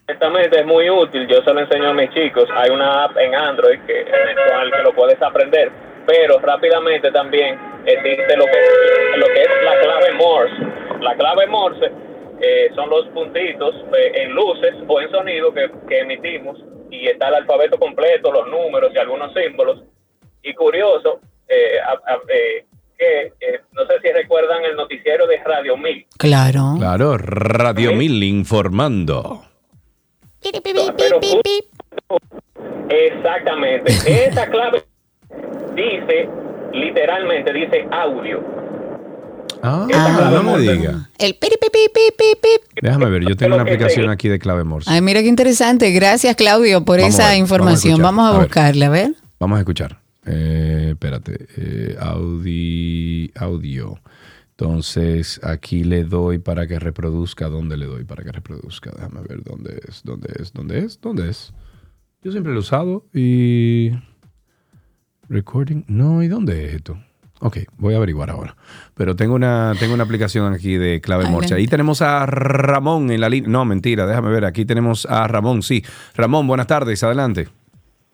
es muy útil. Yo se lo enseño a mis chicos. Hay una app en Android que, lo puedes aprender, pero rápidamente también existe lo que, lo que es la clave Morse. La clave Morse eh, son los puntitos eh, en luces o en sonido que, que emitimos y está el alfabeto completo, los números y algunos símbolos. Y curioso, eh, eh, que eh, no sé si recuerdan el noticiero de Radio 1000. Claro. Claro, Radio Mil informando. Pero exactamente, esa clave dice, literalmente dice audio. Ah, no me diga. El piri, pi, pi, pi, pi, pi. Déjame ver, yo tengo una aplicación aquí de clave Morse. Ay, mira qué interesante. Gracias, Claudio, por Vamos esa ver, información. vamos Vamos a ver. buscarla, a ver. Vamos a escuchar. Eh, espérate. eh, audi, audio. Entonces, aquí le doy para que reproduzca. ¿Dónde le doy para que reproduzca? Déjame ver dónde es, dónde es, dónde es, dónde es. Yo siempre lo he usado y... Recording. No, ¿y dónde es esto? Ok, voy a averiguar ahora. Pero tengo una, tengo una aplicación aquí de clave Morse. Ahí tenemos a Ramón en la línea. No, mentira, déjame ver. Aquí tenemos a Ramón, sí. Ramón, buenas tardes, adelante.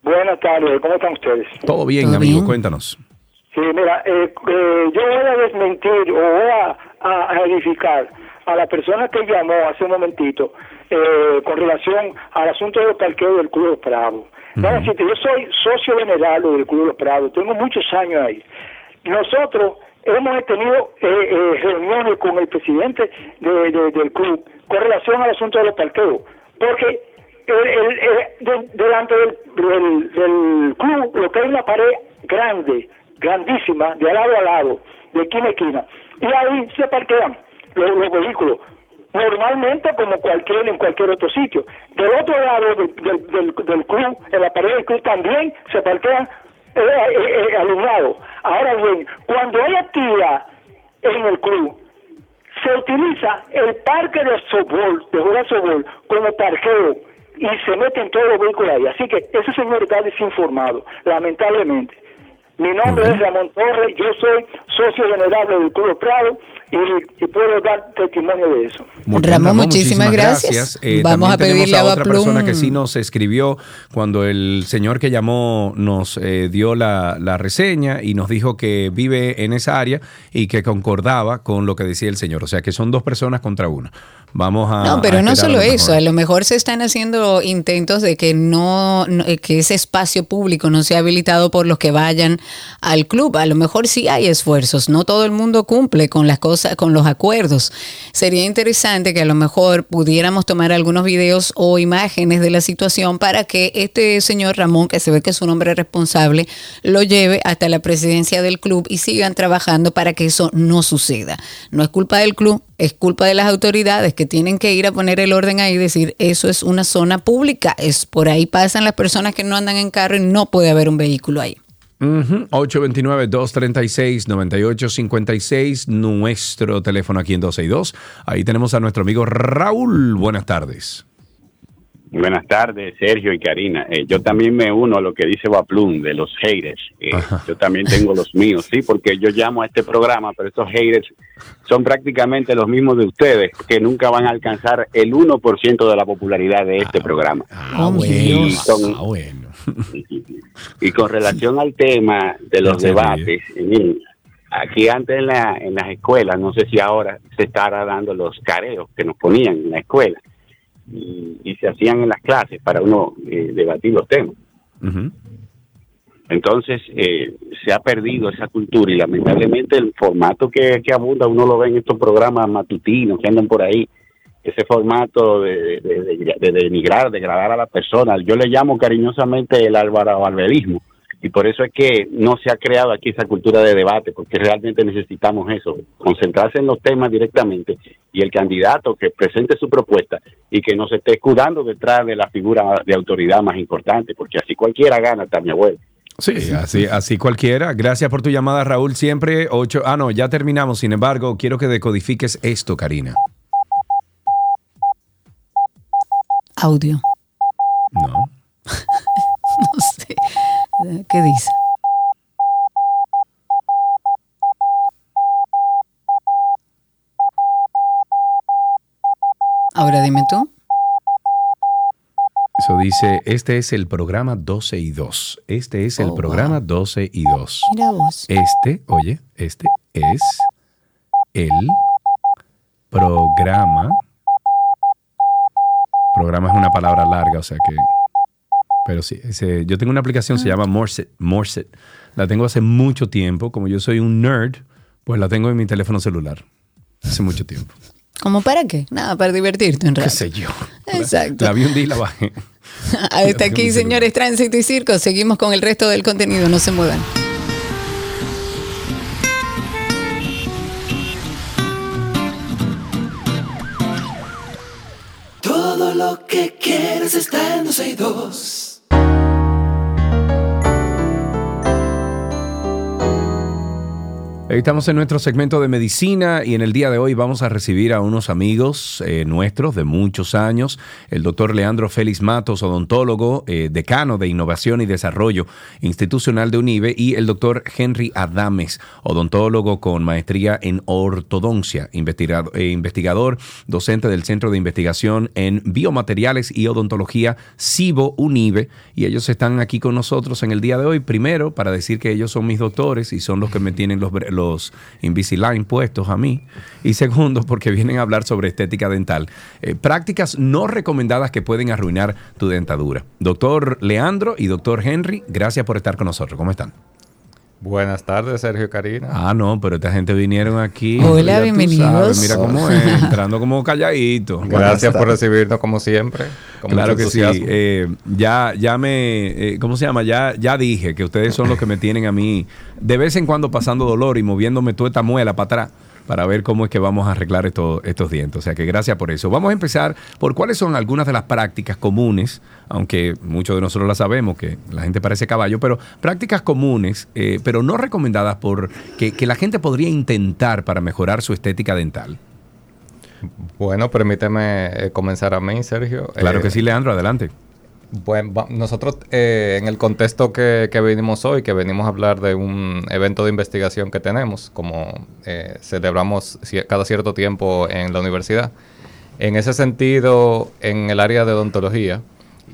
Buenas tardes, ¿cómo están ustedes? Todo bien, Todo amigo, bien. cuéntanos. Sí, mira, eh, eh, yo voy a desmentir o voy a, a- a edificar a la persona que llamó hace un momentito eh, con relación al asunto del parqueo del Club de los Prados. Déjame decirte, yo soy socio venerable del Club de los Prados, tengo muchos años ahí. Nosotros hemos tenido eh, eh, reuniones con el presidente de- de- del club con relación al asunto de los parqueos, porque el- el- el- de- delante del, del- club lo que hay una pared grande, grandísima, de lado a lado, de esquina a esquina, y ahí se parquean los, los vehículos normalmente como cualquier en cualquier otro sitio. Del otro lado del, del, club, en la pared del club también se parquean eh, eh, eh, alumnado. Ahora bien, cuando hay actividad en el club, se utiliza el parque de softball, de jugar softball, como parqueo y se meten todos los vehículos ahí. Así que ese señor está desinformado, lamentablemente. Mi nombre es Ramón Torres, yo soy socio venerable del Club Prado y, y puedo dar testimonio de eso. Bien, Ramón, muchísimas gracias. Eh, Vamos a pedirle a otra Baplum. persona que sí nos escribió cuando el señor que llamó nos eh, dio la, la reseña y nos dijo que vive en esa área y que concordaba con lo que decía el señor. O sea que son dos personas contra una. Vamos a. No, pero a no solo lo eso, a lo mejor se están haciendo intentos de que no, no- eh, que ese espacio público no sea habilitado por los que vayan al club. A lo mejor sí hay esfuerzos, no todo el mundo cumple con las cosas, con los acuerdos. Sería interesante que a lo mejor pudiéramos tomar algunos videos o imágenes de la situación para que este señor Ramón, que se ve que es un hombre responsable, lo lleve hasta la presidencia del club y sigan trabajando para que eso no suceda. No es culpa del club, es culpa de las autoridades que tienen que ir a poner el orden ahí y decir, eso es una zona pública, es por ahí pasan las personas que no andan en carro y no puede haber un vehículo ahí. Ujú, 829-236-9856, nuestro teléfono aquí en 262. Ahí tenemos a nuestro amigo Raúl. Buenas tardes. Buenas tardes, Sergio y Karina. Eh, yo también me uno a lo que dice Baplum de los haters. Eh, yo también tengo los míos, sí, porque yo llamo a este programa, pero estos haters son prácticamente los mismos de ustedes, que nunca van a alcanzar el 1% de la popularidad de este programa. Ah, y, con, y con relación al tema de los debates, miren, aquí antes en, la, en las escuelas, no sé si ahora se estará dando los careos que nos ponían en la escuela y, y se hacían en las clases para uno eh, debatir los temas. Entonces eh, se ha perdido esa cultura y lamentablemente el formato que, que abunda uno lo ve en estos programas matutinos que andan por ahí, ese formato de, de, de- de denigrar, degradar a la persona. Yo le llamo cariñosamente el álvaro barberismo y por eso es que no se ha creado aquí esa cultura de debate, porque realmente necesitamos eso, concentrarse en los temas directamente y el candidato que presente su propuesta y que no se esté escudando detrás de la figura de autoridad más importante, porque así cualquiera gana, hasta mi abuelo. Sí, así, así cualquiera. Gracias por tu llamada, Raúl. Siempre ocho. Ah, no, ya terminamos. Sin embargo, quiero que decodifiques esto, Karina. Audio. No. no sé. ¿Qué dice? Ahora dime tú. Eso dice, este es el programa 12 y 2. Este es el Oh, programa 12 y 2. Mira vos. Este, oye, este es el programa Programa es una palabra larga, o sea que... Pero sí, ese- yo tengo una aplicación, se llama Morset, Morset. La tengo hace mucho tiempo. Como yo soy un nerd, pues la tengo en mi teléfono celular. Hace mucho tiempo. ¿Cómo para qué? Nada, para divertirte un ¿Qué rato. sé yo? Exacto. La vi un día y la bajé. Hasta aquí, señores, Tránsito y Circo. Seguimos con el resto del contenido. No se muevan. Lo que quieres está en 12 y 2. Estamos en nuestro segmento de medicina y en el día de hoy vamos a recibir a unos amigos eh, nuestros de muchos años, el doctor Leandro Félix Matos, odontólogo, eh, decano de Innovación y Desarrollo Institucional de UNIBE, y el doctor Henry Adames, odontólogo con maestría en ortodoncia, investigado- eh, investigador, docente del Centro de Investigación en Biomateriales y Odontología CIBO UNIBE, y ellos están aquí con nosotros en el día de hoy, primero para decir que ellos son mis doctores y son los que me tienen los, los Invisalign puestos a mí, y segundo porque vienen a hablar sobre estética dental, Eh, prácticas no recomendadas que pueden arruinar tu dentadura. Doctor Leandro y doctor Henry, gracias por estar con nosotros. ¿Cómo están? Buenas tardes, Sergio Karina. Ah, no, pero esta gente vinieron aquí. Hola, bienvenidos. sabes, mira cómo es, entrando como calladito. Gracias por recibirnos como siempre. con Claro que sí. Eh, ya, ya me, eh, ¿cómo se llama? Ya, ya dije que ustedes son los que me tienen a mí de vez en cuando pasando dolor y moviéndome toda esta muela para atrás para ver cómo es que vamos a arreglar esto- estos dientes. O sea que gracias por eso. Vamos a empezar por cuáles son algunas de las prácticas comunes, aunque muchos de nosotros las sabemos, que la gente parece caballo, pero prácticas comunes, eh, pero no recomendadas por que, que la gente podría intentar para mejorar su estética dental. Bueno, permíteme eh, comenzar a mí, Sergio. Claro Eh, que sí, Leandro, adelante. Bueno, nosotros eh, en el contexto que, que venimos hoy, que venimos a hablar de un evento de investigación que tenemos, como eh, celebramos cada cierto tiempo en la universidad, en ese sentido, en el área de odontología,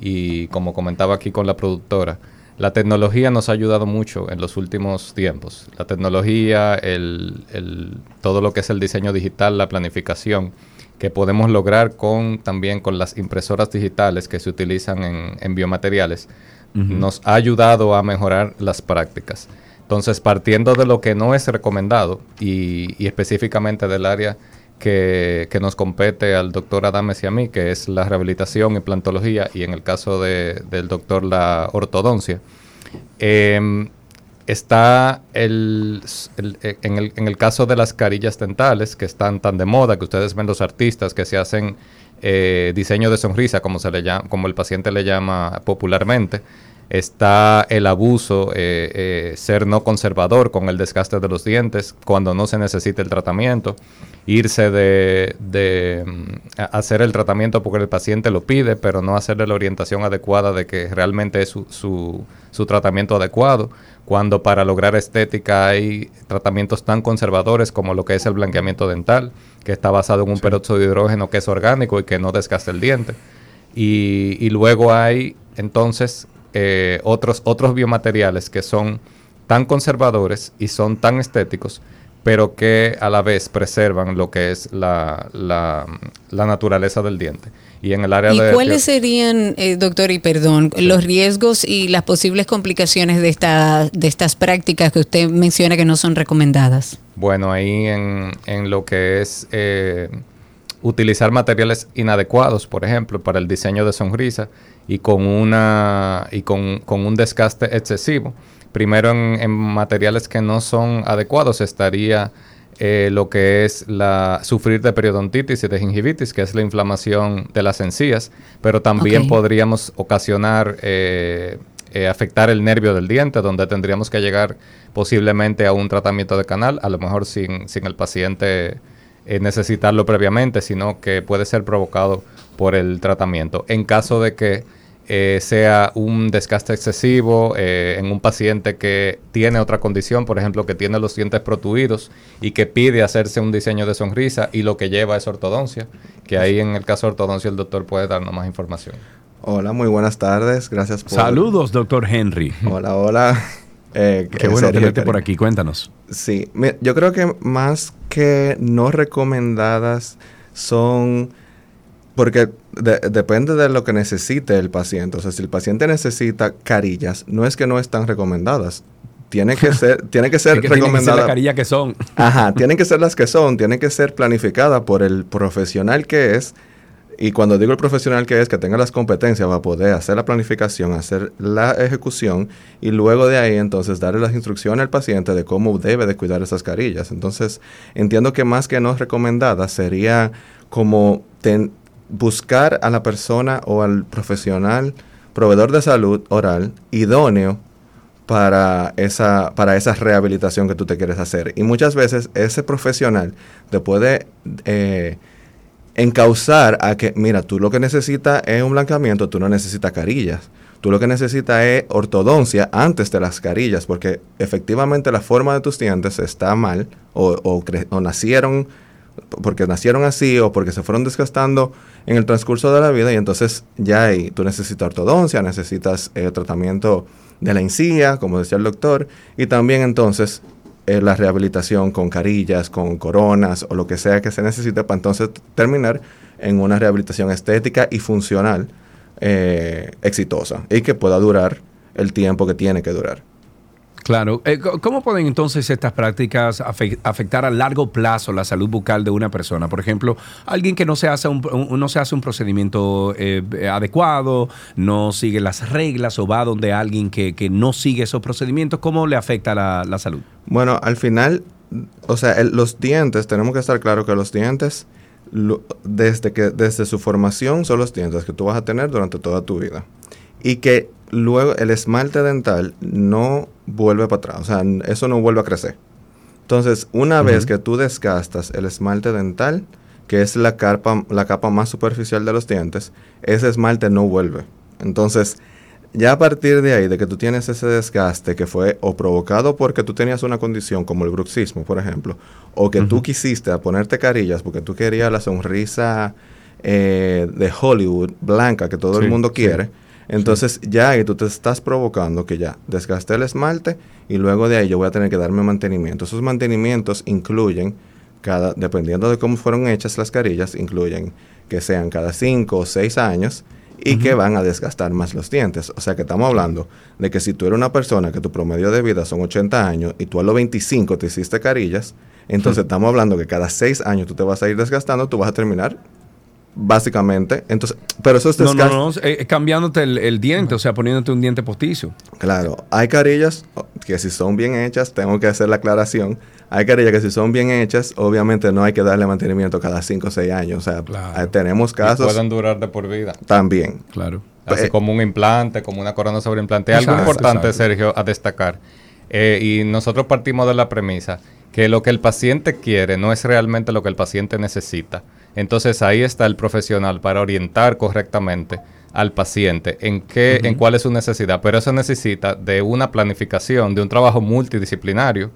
y como comentaba aquí con la productora, la tecnología nos ha ayudado mucho en los últimos tiempos. La tecnología, el, el- todo lo que es el diseño digital, la planificación, que podemos lograr con también con las impresoras digitales que se utilizan en, en biomateriales, Ujú. nos ha ayudado a mejorar las prácticas. Entonces, partiendo de lo que no es recomendado y, y específicamente del área que, que nos compete al doctor Adames y a mí, que es la rehabilitación y plantología, y en el caso de- del doctor la ortodoncia, em, está el, eh, en, el, en el caso de las carillas dentales, que están tan de moda, que ustedes ven los artistas que se hacen eh, diseño de sonrisa, como, se le llama, como el paciente le llama popularmente, está el abuso, eh, eh, ser no conservador con el desgaste de los dientes cuando no se necesita el tratamiento, irse de, de, mm, hacer el tratamiento porque el paciente lo pide, pero no hacerle la orientación adecuada de que realmente es su, su, su tratamiento adecuado, cuando para lograr estética hay tratamientos tan conservadores como lo que es el blanqueamiento dental, que está basado en un peróxido de hidrógeno que es orgánico y que no desgasta el diente. Y, y luego hay entonces eh, otros, otros biomateriales que son tan conservadores y son tan estéticos, pero que a la vez preservan lo que es la, la, la naturaleza del diente. Y en el área ¿Y de... cuáles serían, eh, doctor, y perdón, los riesgos y las posibles complicaciones de, esta, de estas prácticas que usted menciona que no son recomendadas? Bueno, ahí en, en lo que es eh, utilizar materiales inadecuados, por ejemplo, para el diseño de sonrisa y con una y con, con un desgaste excesivo. Primero en, en materiales que no son adecuados estaría eh, lo que es la sufrir de periodontitis y de gingivitis, que es la inflamación de las encías, pero también podríamos ocasionar eh, eh, afectar el nervio del diente, donde tendríamos que llegar posiblemente a un tratamiento de canal, a lo mejor sin, sin el paciente eh, necesitarlo previamente, sino que puede ser provocado por el tratamiento. En caso de que eh, sea un desgaste excesivo eh, en un paciente que tiene otra condición, por ejemplo, que tiene los dientes protuidos y que pide hacerse un diseño de sonrisa y lo que lleva es ortodoncia, que ahí en el caso de ortodoncia el doctor puede darnos más información. Hola, muy buenas tardes. Gracias por. Saludos, doctor Henry. Hola, hola. Eh, Qué bueno Sergio tenerte por aquí. Cuéntanos. Sí, yo creo que más que no recomendadas son Porque de- depende de lo que necesite el paciente. O sea, si el paciente necesita carillas, no es que no están recomendadas. Tiene que ser, tiene que ser que tienen que ser recomendada. las carillas que son. Ajá, tienen que ser las que son, tienen que ser planificadas por el profesional que es. Y cuando digo el profesional que es, que tenga las competencias para poder hacer la planificación, hacer la ejecución y luego de ahí entonces darle las instrucciones al paciente de cómo debe de cuidar esas carillas. Entonces, entiendo que más que no recomendada sería como buscar a la persona o al profesional, proveedor de salud oral, idóneo para esa, para esa rehabilitación que tú te quieres hacer. Y muchas veces ese profesional te puede eh, encauzar a que, mira, tú lo que necesitas es un blanqueamiento, tú no necesitas carillas. Tú lo que necesitas es ortodoncia antes de las carillas, porque efectivamente la forma de tus dientes está mal o, o o nacieron porque nacieron así o porque se fueron desgastando en el transcurso de la vida y entonces ya ahí tú necesitas ortodoncia, necesitas eh, tratamiento de la encía, como decía el doctor, y también entonces eh, la rehabilitación con carillas, con coronas o lo que sea que se necesite para entonces terminar en una rehabilitación estética y funcional eh, exitosa y que pueda durar el tiempo que tiene que durar. Claro. Eh, ¿Cómo pueden entonces estas prácticas afe- afectar a largo plazo la salud bucal de una persona? Por ejemplo, alguien que no se hace un, no se hace un procedimiento eh, adecuado, no sigue las reglas o va donde alguien que, que no sigue esos procedimientos, ¿cómo le afecta la, la salud? Bueno, al final, o sea, los dientes, tenemos que estar claro que los dientes, desde, que, desde su formación, son los dientes que tú vas a tener durante toda tu vida. Y que luego el esmalte dental no vuelve para atrás, o sea, eso no vuelve a crecer. Entonces, una vez que tú desgastas el esmalte dental, que es la capa, la capa más superficial de los dientes, ese esmalte no vuelve. Entonces, ya a partir de ahí, de que tú tienes ese desgaste que fue o provocado porque tú tenías una condición como el bruxismo, por ejemplo, o que tú quisiste a ponerte carillas porque tú querías la sonrisa eh, de Hollywood blanca que todo Sí, el mundo sí, entonces ya ahí tú te estás provocando que ya desgasté el esmalte y luego de ahí yo voy a tener que darme mantenimiento. Esos mantenimientos incluyen, cada, dependiendo de cómo fueron hechas las carillas, incluyen que sean cada 5 o 6 años y que van a desgastar más los dientes. O sea que estamos hablando de que si tú eres una persona que tu promedio de vida son 80 años y tú a los 25 te hiciste carillas, entonces estamos hablando que cada 6 años tú te vas a ir desgastando, tú vas a terminar básicamente. Entonces, pero eso es No, no, desgaste. no, eh, eh, cambiándote el, el diente, o sea, poniéndote un diente postizo. Claro, hay carillas que si son bien hechas, tengo que hacer la aclaración. Hay carillas que si son bien hechas, obviamente no hay que darle mantenimiento cada 5 o 6 años. O sea, eh, tenemos Y casos pueden durar de por vida. también. Claro. Así Eh, como un implante, como una corona sobre implante. Algo Exacto, importante, exacto. Sergio, a destacar. Eh, y nosotros partimos de la premisa que lo que el paciente quiere no es realmente lo que el paciente necesita. Entonces ahí está el profesional para orientar correctamente al paciente en qué, en cuál es su necesidad. Pero eso necesita de una planificación, de un trabajo multidisciplinario,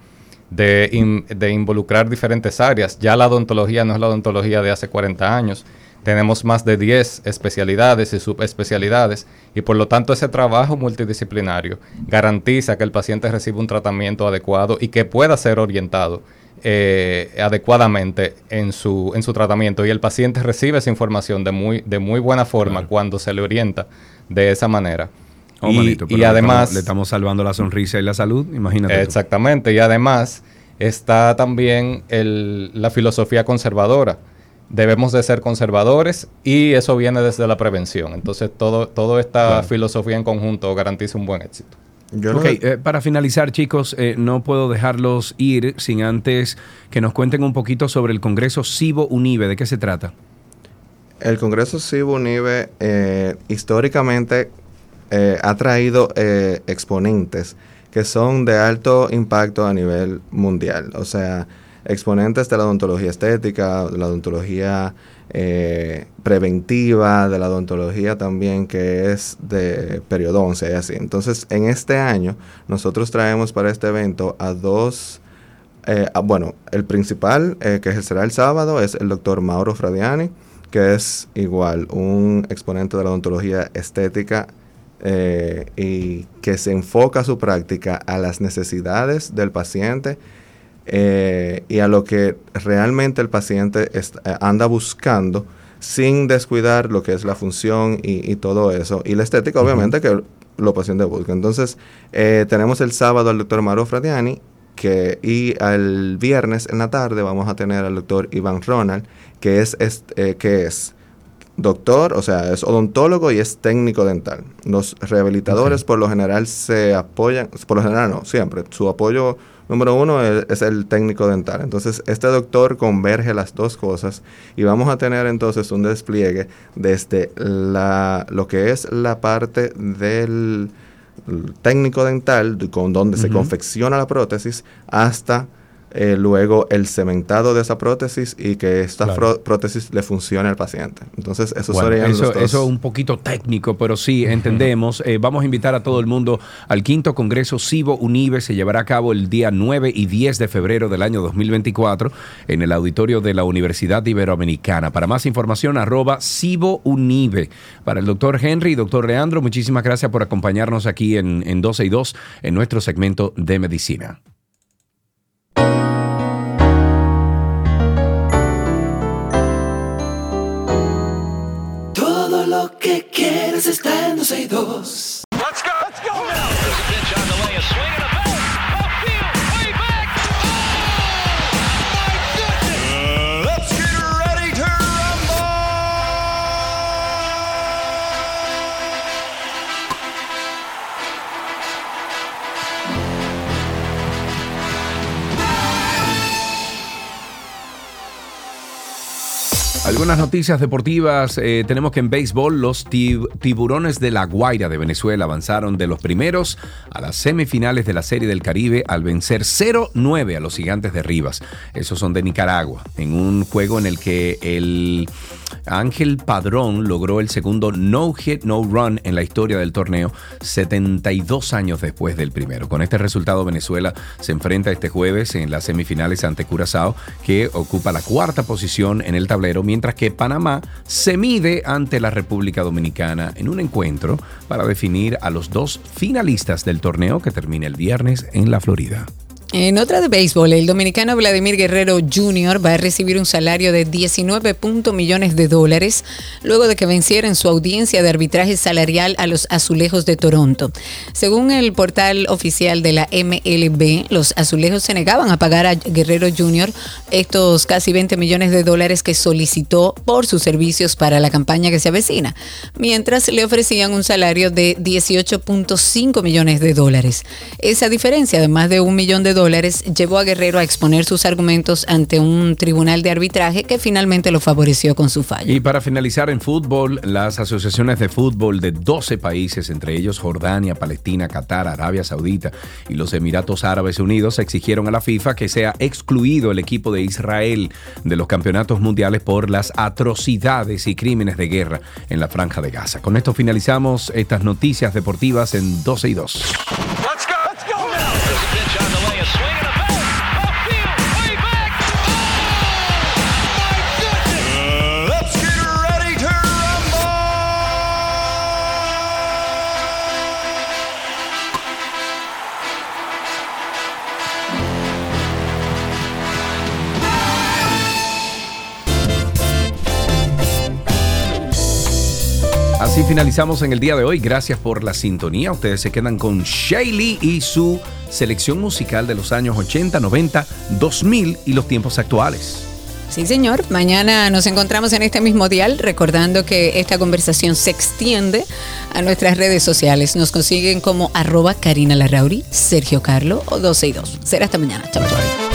de, in- de involucrar diferentes áreas. Ya la odontología no es la odontología de hace 40 años. Tenemos más de 10 especialidades y subespecialidades y por lo tanto ese trabajo multidisciplinario garantiza que el paciente reciba un tratamiento adecuado y que pueda ser orientado eh, adecuadamente en su, en su tratamiento y el paciente recibe esa información de muy, de muy buena forma cuando se le orienta de esa manera. Oh, y, manito, pero y le además... le estamos salvando la sonrisa y la salud, imagínate. tú. Exactamente, y además está también el- la filosofía conservadora. Debemos de ser conservadores y eso viene desde la prevención. Entonces, todo, toda esta Claro. filosofía en conjunto garantiza un buen éxito. ok, eh, para finalizar, chicos, eh, no puedo dejarlos ir sin antes que nos cuenten un poquito sobre el Congreso Cibo Unive. ¿De qué se trata? El Congreso Cibo Unive eh, históricamente eh, ha traído eh, exponentes que son de alto impacto a nivel mundial. O sea, exponentes de la odontología estética, de la odontología eh, preventiva, de la odontología también que es de periodoncia y así. Entonces, en este año, nosotros traemos para este evento a dos eh, bueno, el principal eh, que será el sábado es el doctor Mauro Fradiani, que es igual un exponente de la odontología estética y que se enfoca su práctica a las necesidades del paciente eh, y a lo que realmente el paciente eh, anda buscando sin descuidar lo que es la función y, y todo eso. Y la estética, obviamente, que los pacientes buscan. Entonces, eh, tenemos el sábado al doctor Maro Fradiani que, y el viernes en la tarde vamos a tener al doctor Iván Ronald, que es, es, eh, que es doctor, o sea, es odontólogo y es técnico dental. Los rehabilitadores por lo general se apoyan, por lo general no, siempre. Su apoyo número uno es, es el técnico dental. Entonces, este doctor converge las dos cosas y vamos a tener entonces un despliegue desde la, lo que es la parte del técnico dental, con donde se confecciona la prótesis, hasta eh, luego el cementado de esa prótesis y que esta Claro. prótesis le funcione al paciente. Entonces, esos Bueno, serían eso, los dos. eso es un poquito técnico, pero sí, entendemos. Eh, vamos a invitar a todo el mundo al quinto Congreso Cibo Unive. Se llevará a cabo el día 9 y 10 de febrero del año 2024 en el auditorio de la Universidad Iberoamericana. Para más información, arroba Cibo Unive. Para el doctor Henry y doctor Leandro, muchísimas gracias por acompañarnos aquí en, en 12 y 2 en nuestro segmento de medicina. Que quieres está en 12 y 2. Let's Algunas noticias deportivas. eh, tenemos que en béisbol los tib- tiburones de la Guaira de Venezuela avanzaron de los primeros a las semifinales de la Serie del Caribe al vencer 0-9 a los gigantes de Rivas. Esos son de Nicaragua, en un juego en el que el Ángel Padrón logró el segundo no hit, no run en la historia del torneo 72 años después del primero. Con este resultado Venezuela se enfrenta este jueves en las semifinales ante Curazao que ocupa la cuarta posición en el tablero mientras que Panamá se mide ante la República Dominicana en un encuentro para definir a los dos finalistas del torneo que termina el viernes en la Florida. En otra de béisbol, el dominicano Vladimir Guerrero Jr. va a recibir un salario de 19 punto millones de dólares luego de que venciera en su audiencia de arbitraje salarial a los Azulejos de Toronto. Según el portal oficial de la MLB, los Azulejos se negaban a pagar a Guerrero Jr. estos casi 20 millones de dólares que solicitó por sus servicios para la campaña que se avecina, mientras le ofrecían un salario de 18.5 millones de dólares. Esa diferencia de más de un millón de dólares llevó a Guerrero a exponer sus argumentos ante un tribunal de arbitraje que finalmente lo favoreció con su fallo. Y para finalizar en fútbol, las asociaciones de fútbol de 12 países, entre ellos Jordania, Palestina, Qatar, Arabia Saudita y los Emiratos Árabes Unidos, exigieron a la FIFA que sea excluido el equipo de Israel de los campeonatos mundiales por las atrocidades y crímenes de guerra en la franja de Gaza. Con esto finalizamos estas noticias deportivas en 12 y 2. Así finalizamos en el día de hoy. Gracias por la sintonía. Ustedes se quedan con Shaylee y su selección musical de los años 80, 90, 2000 y los tiempos actuales. Sí, señor. Mañana nos encontramos en este mismo dial, recordando que esta conversación se extiende a nuestras redes sociales. Nos consiguen como arroba Karina Larrauri, Sergio Carlo o 12 y 2. Será hasta mañana. Chao, chao.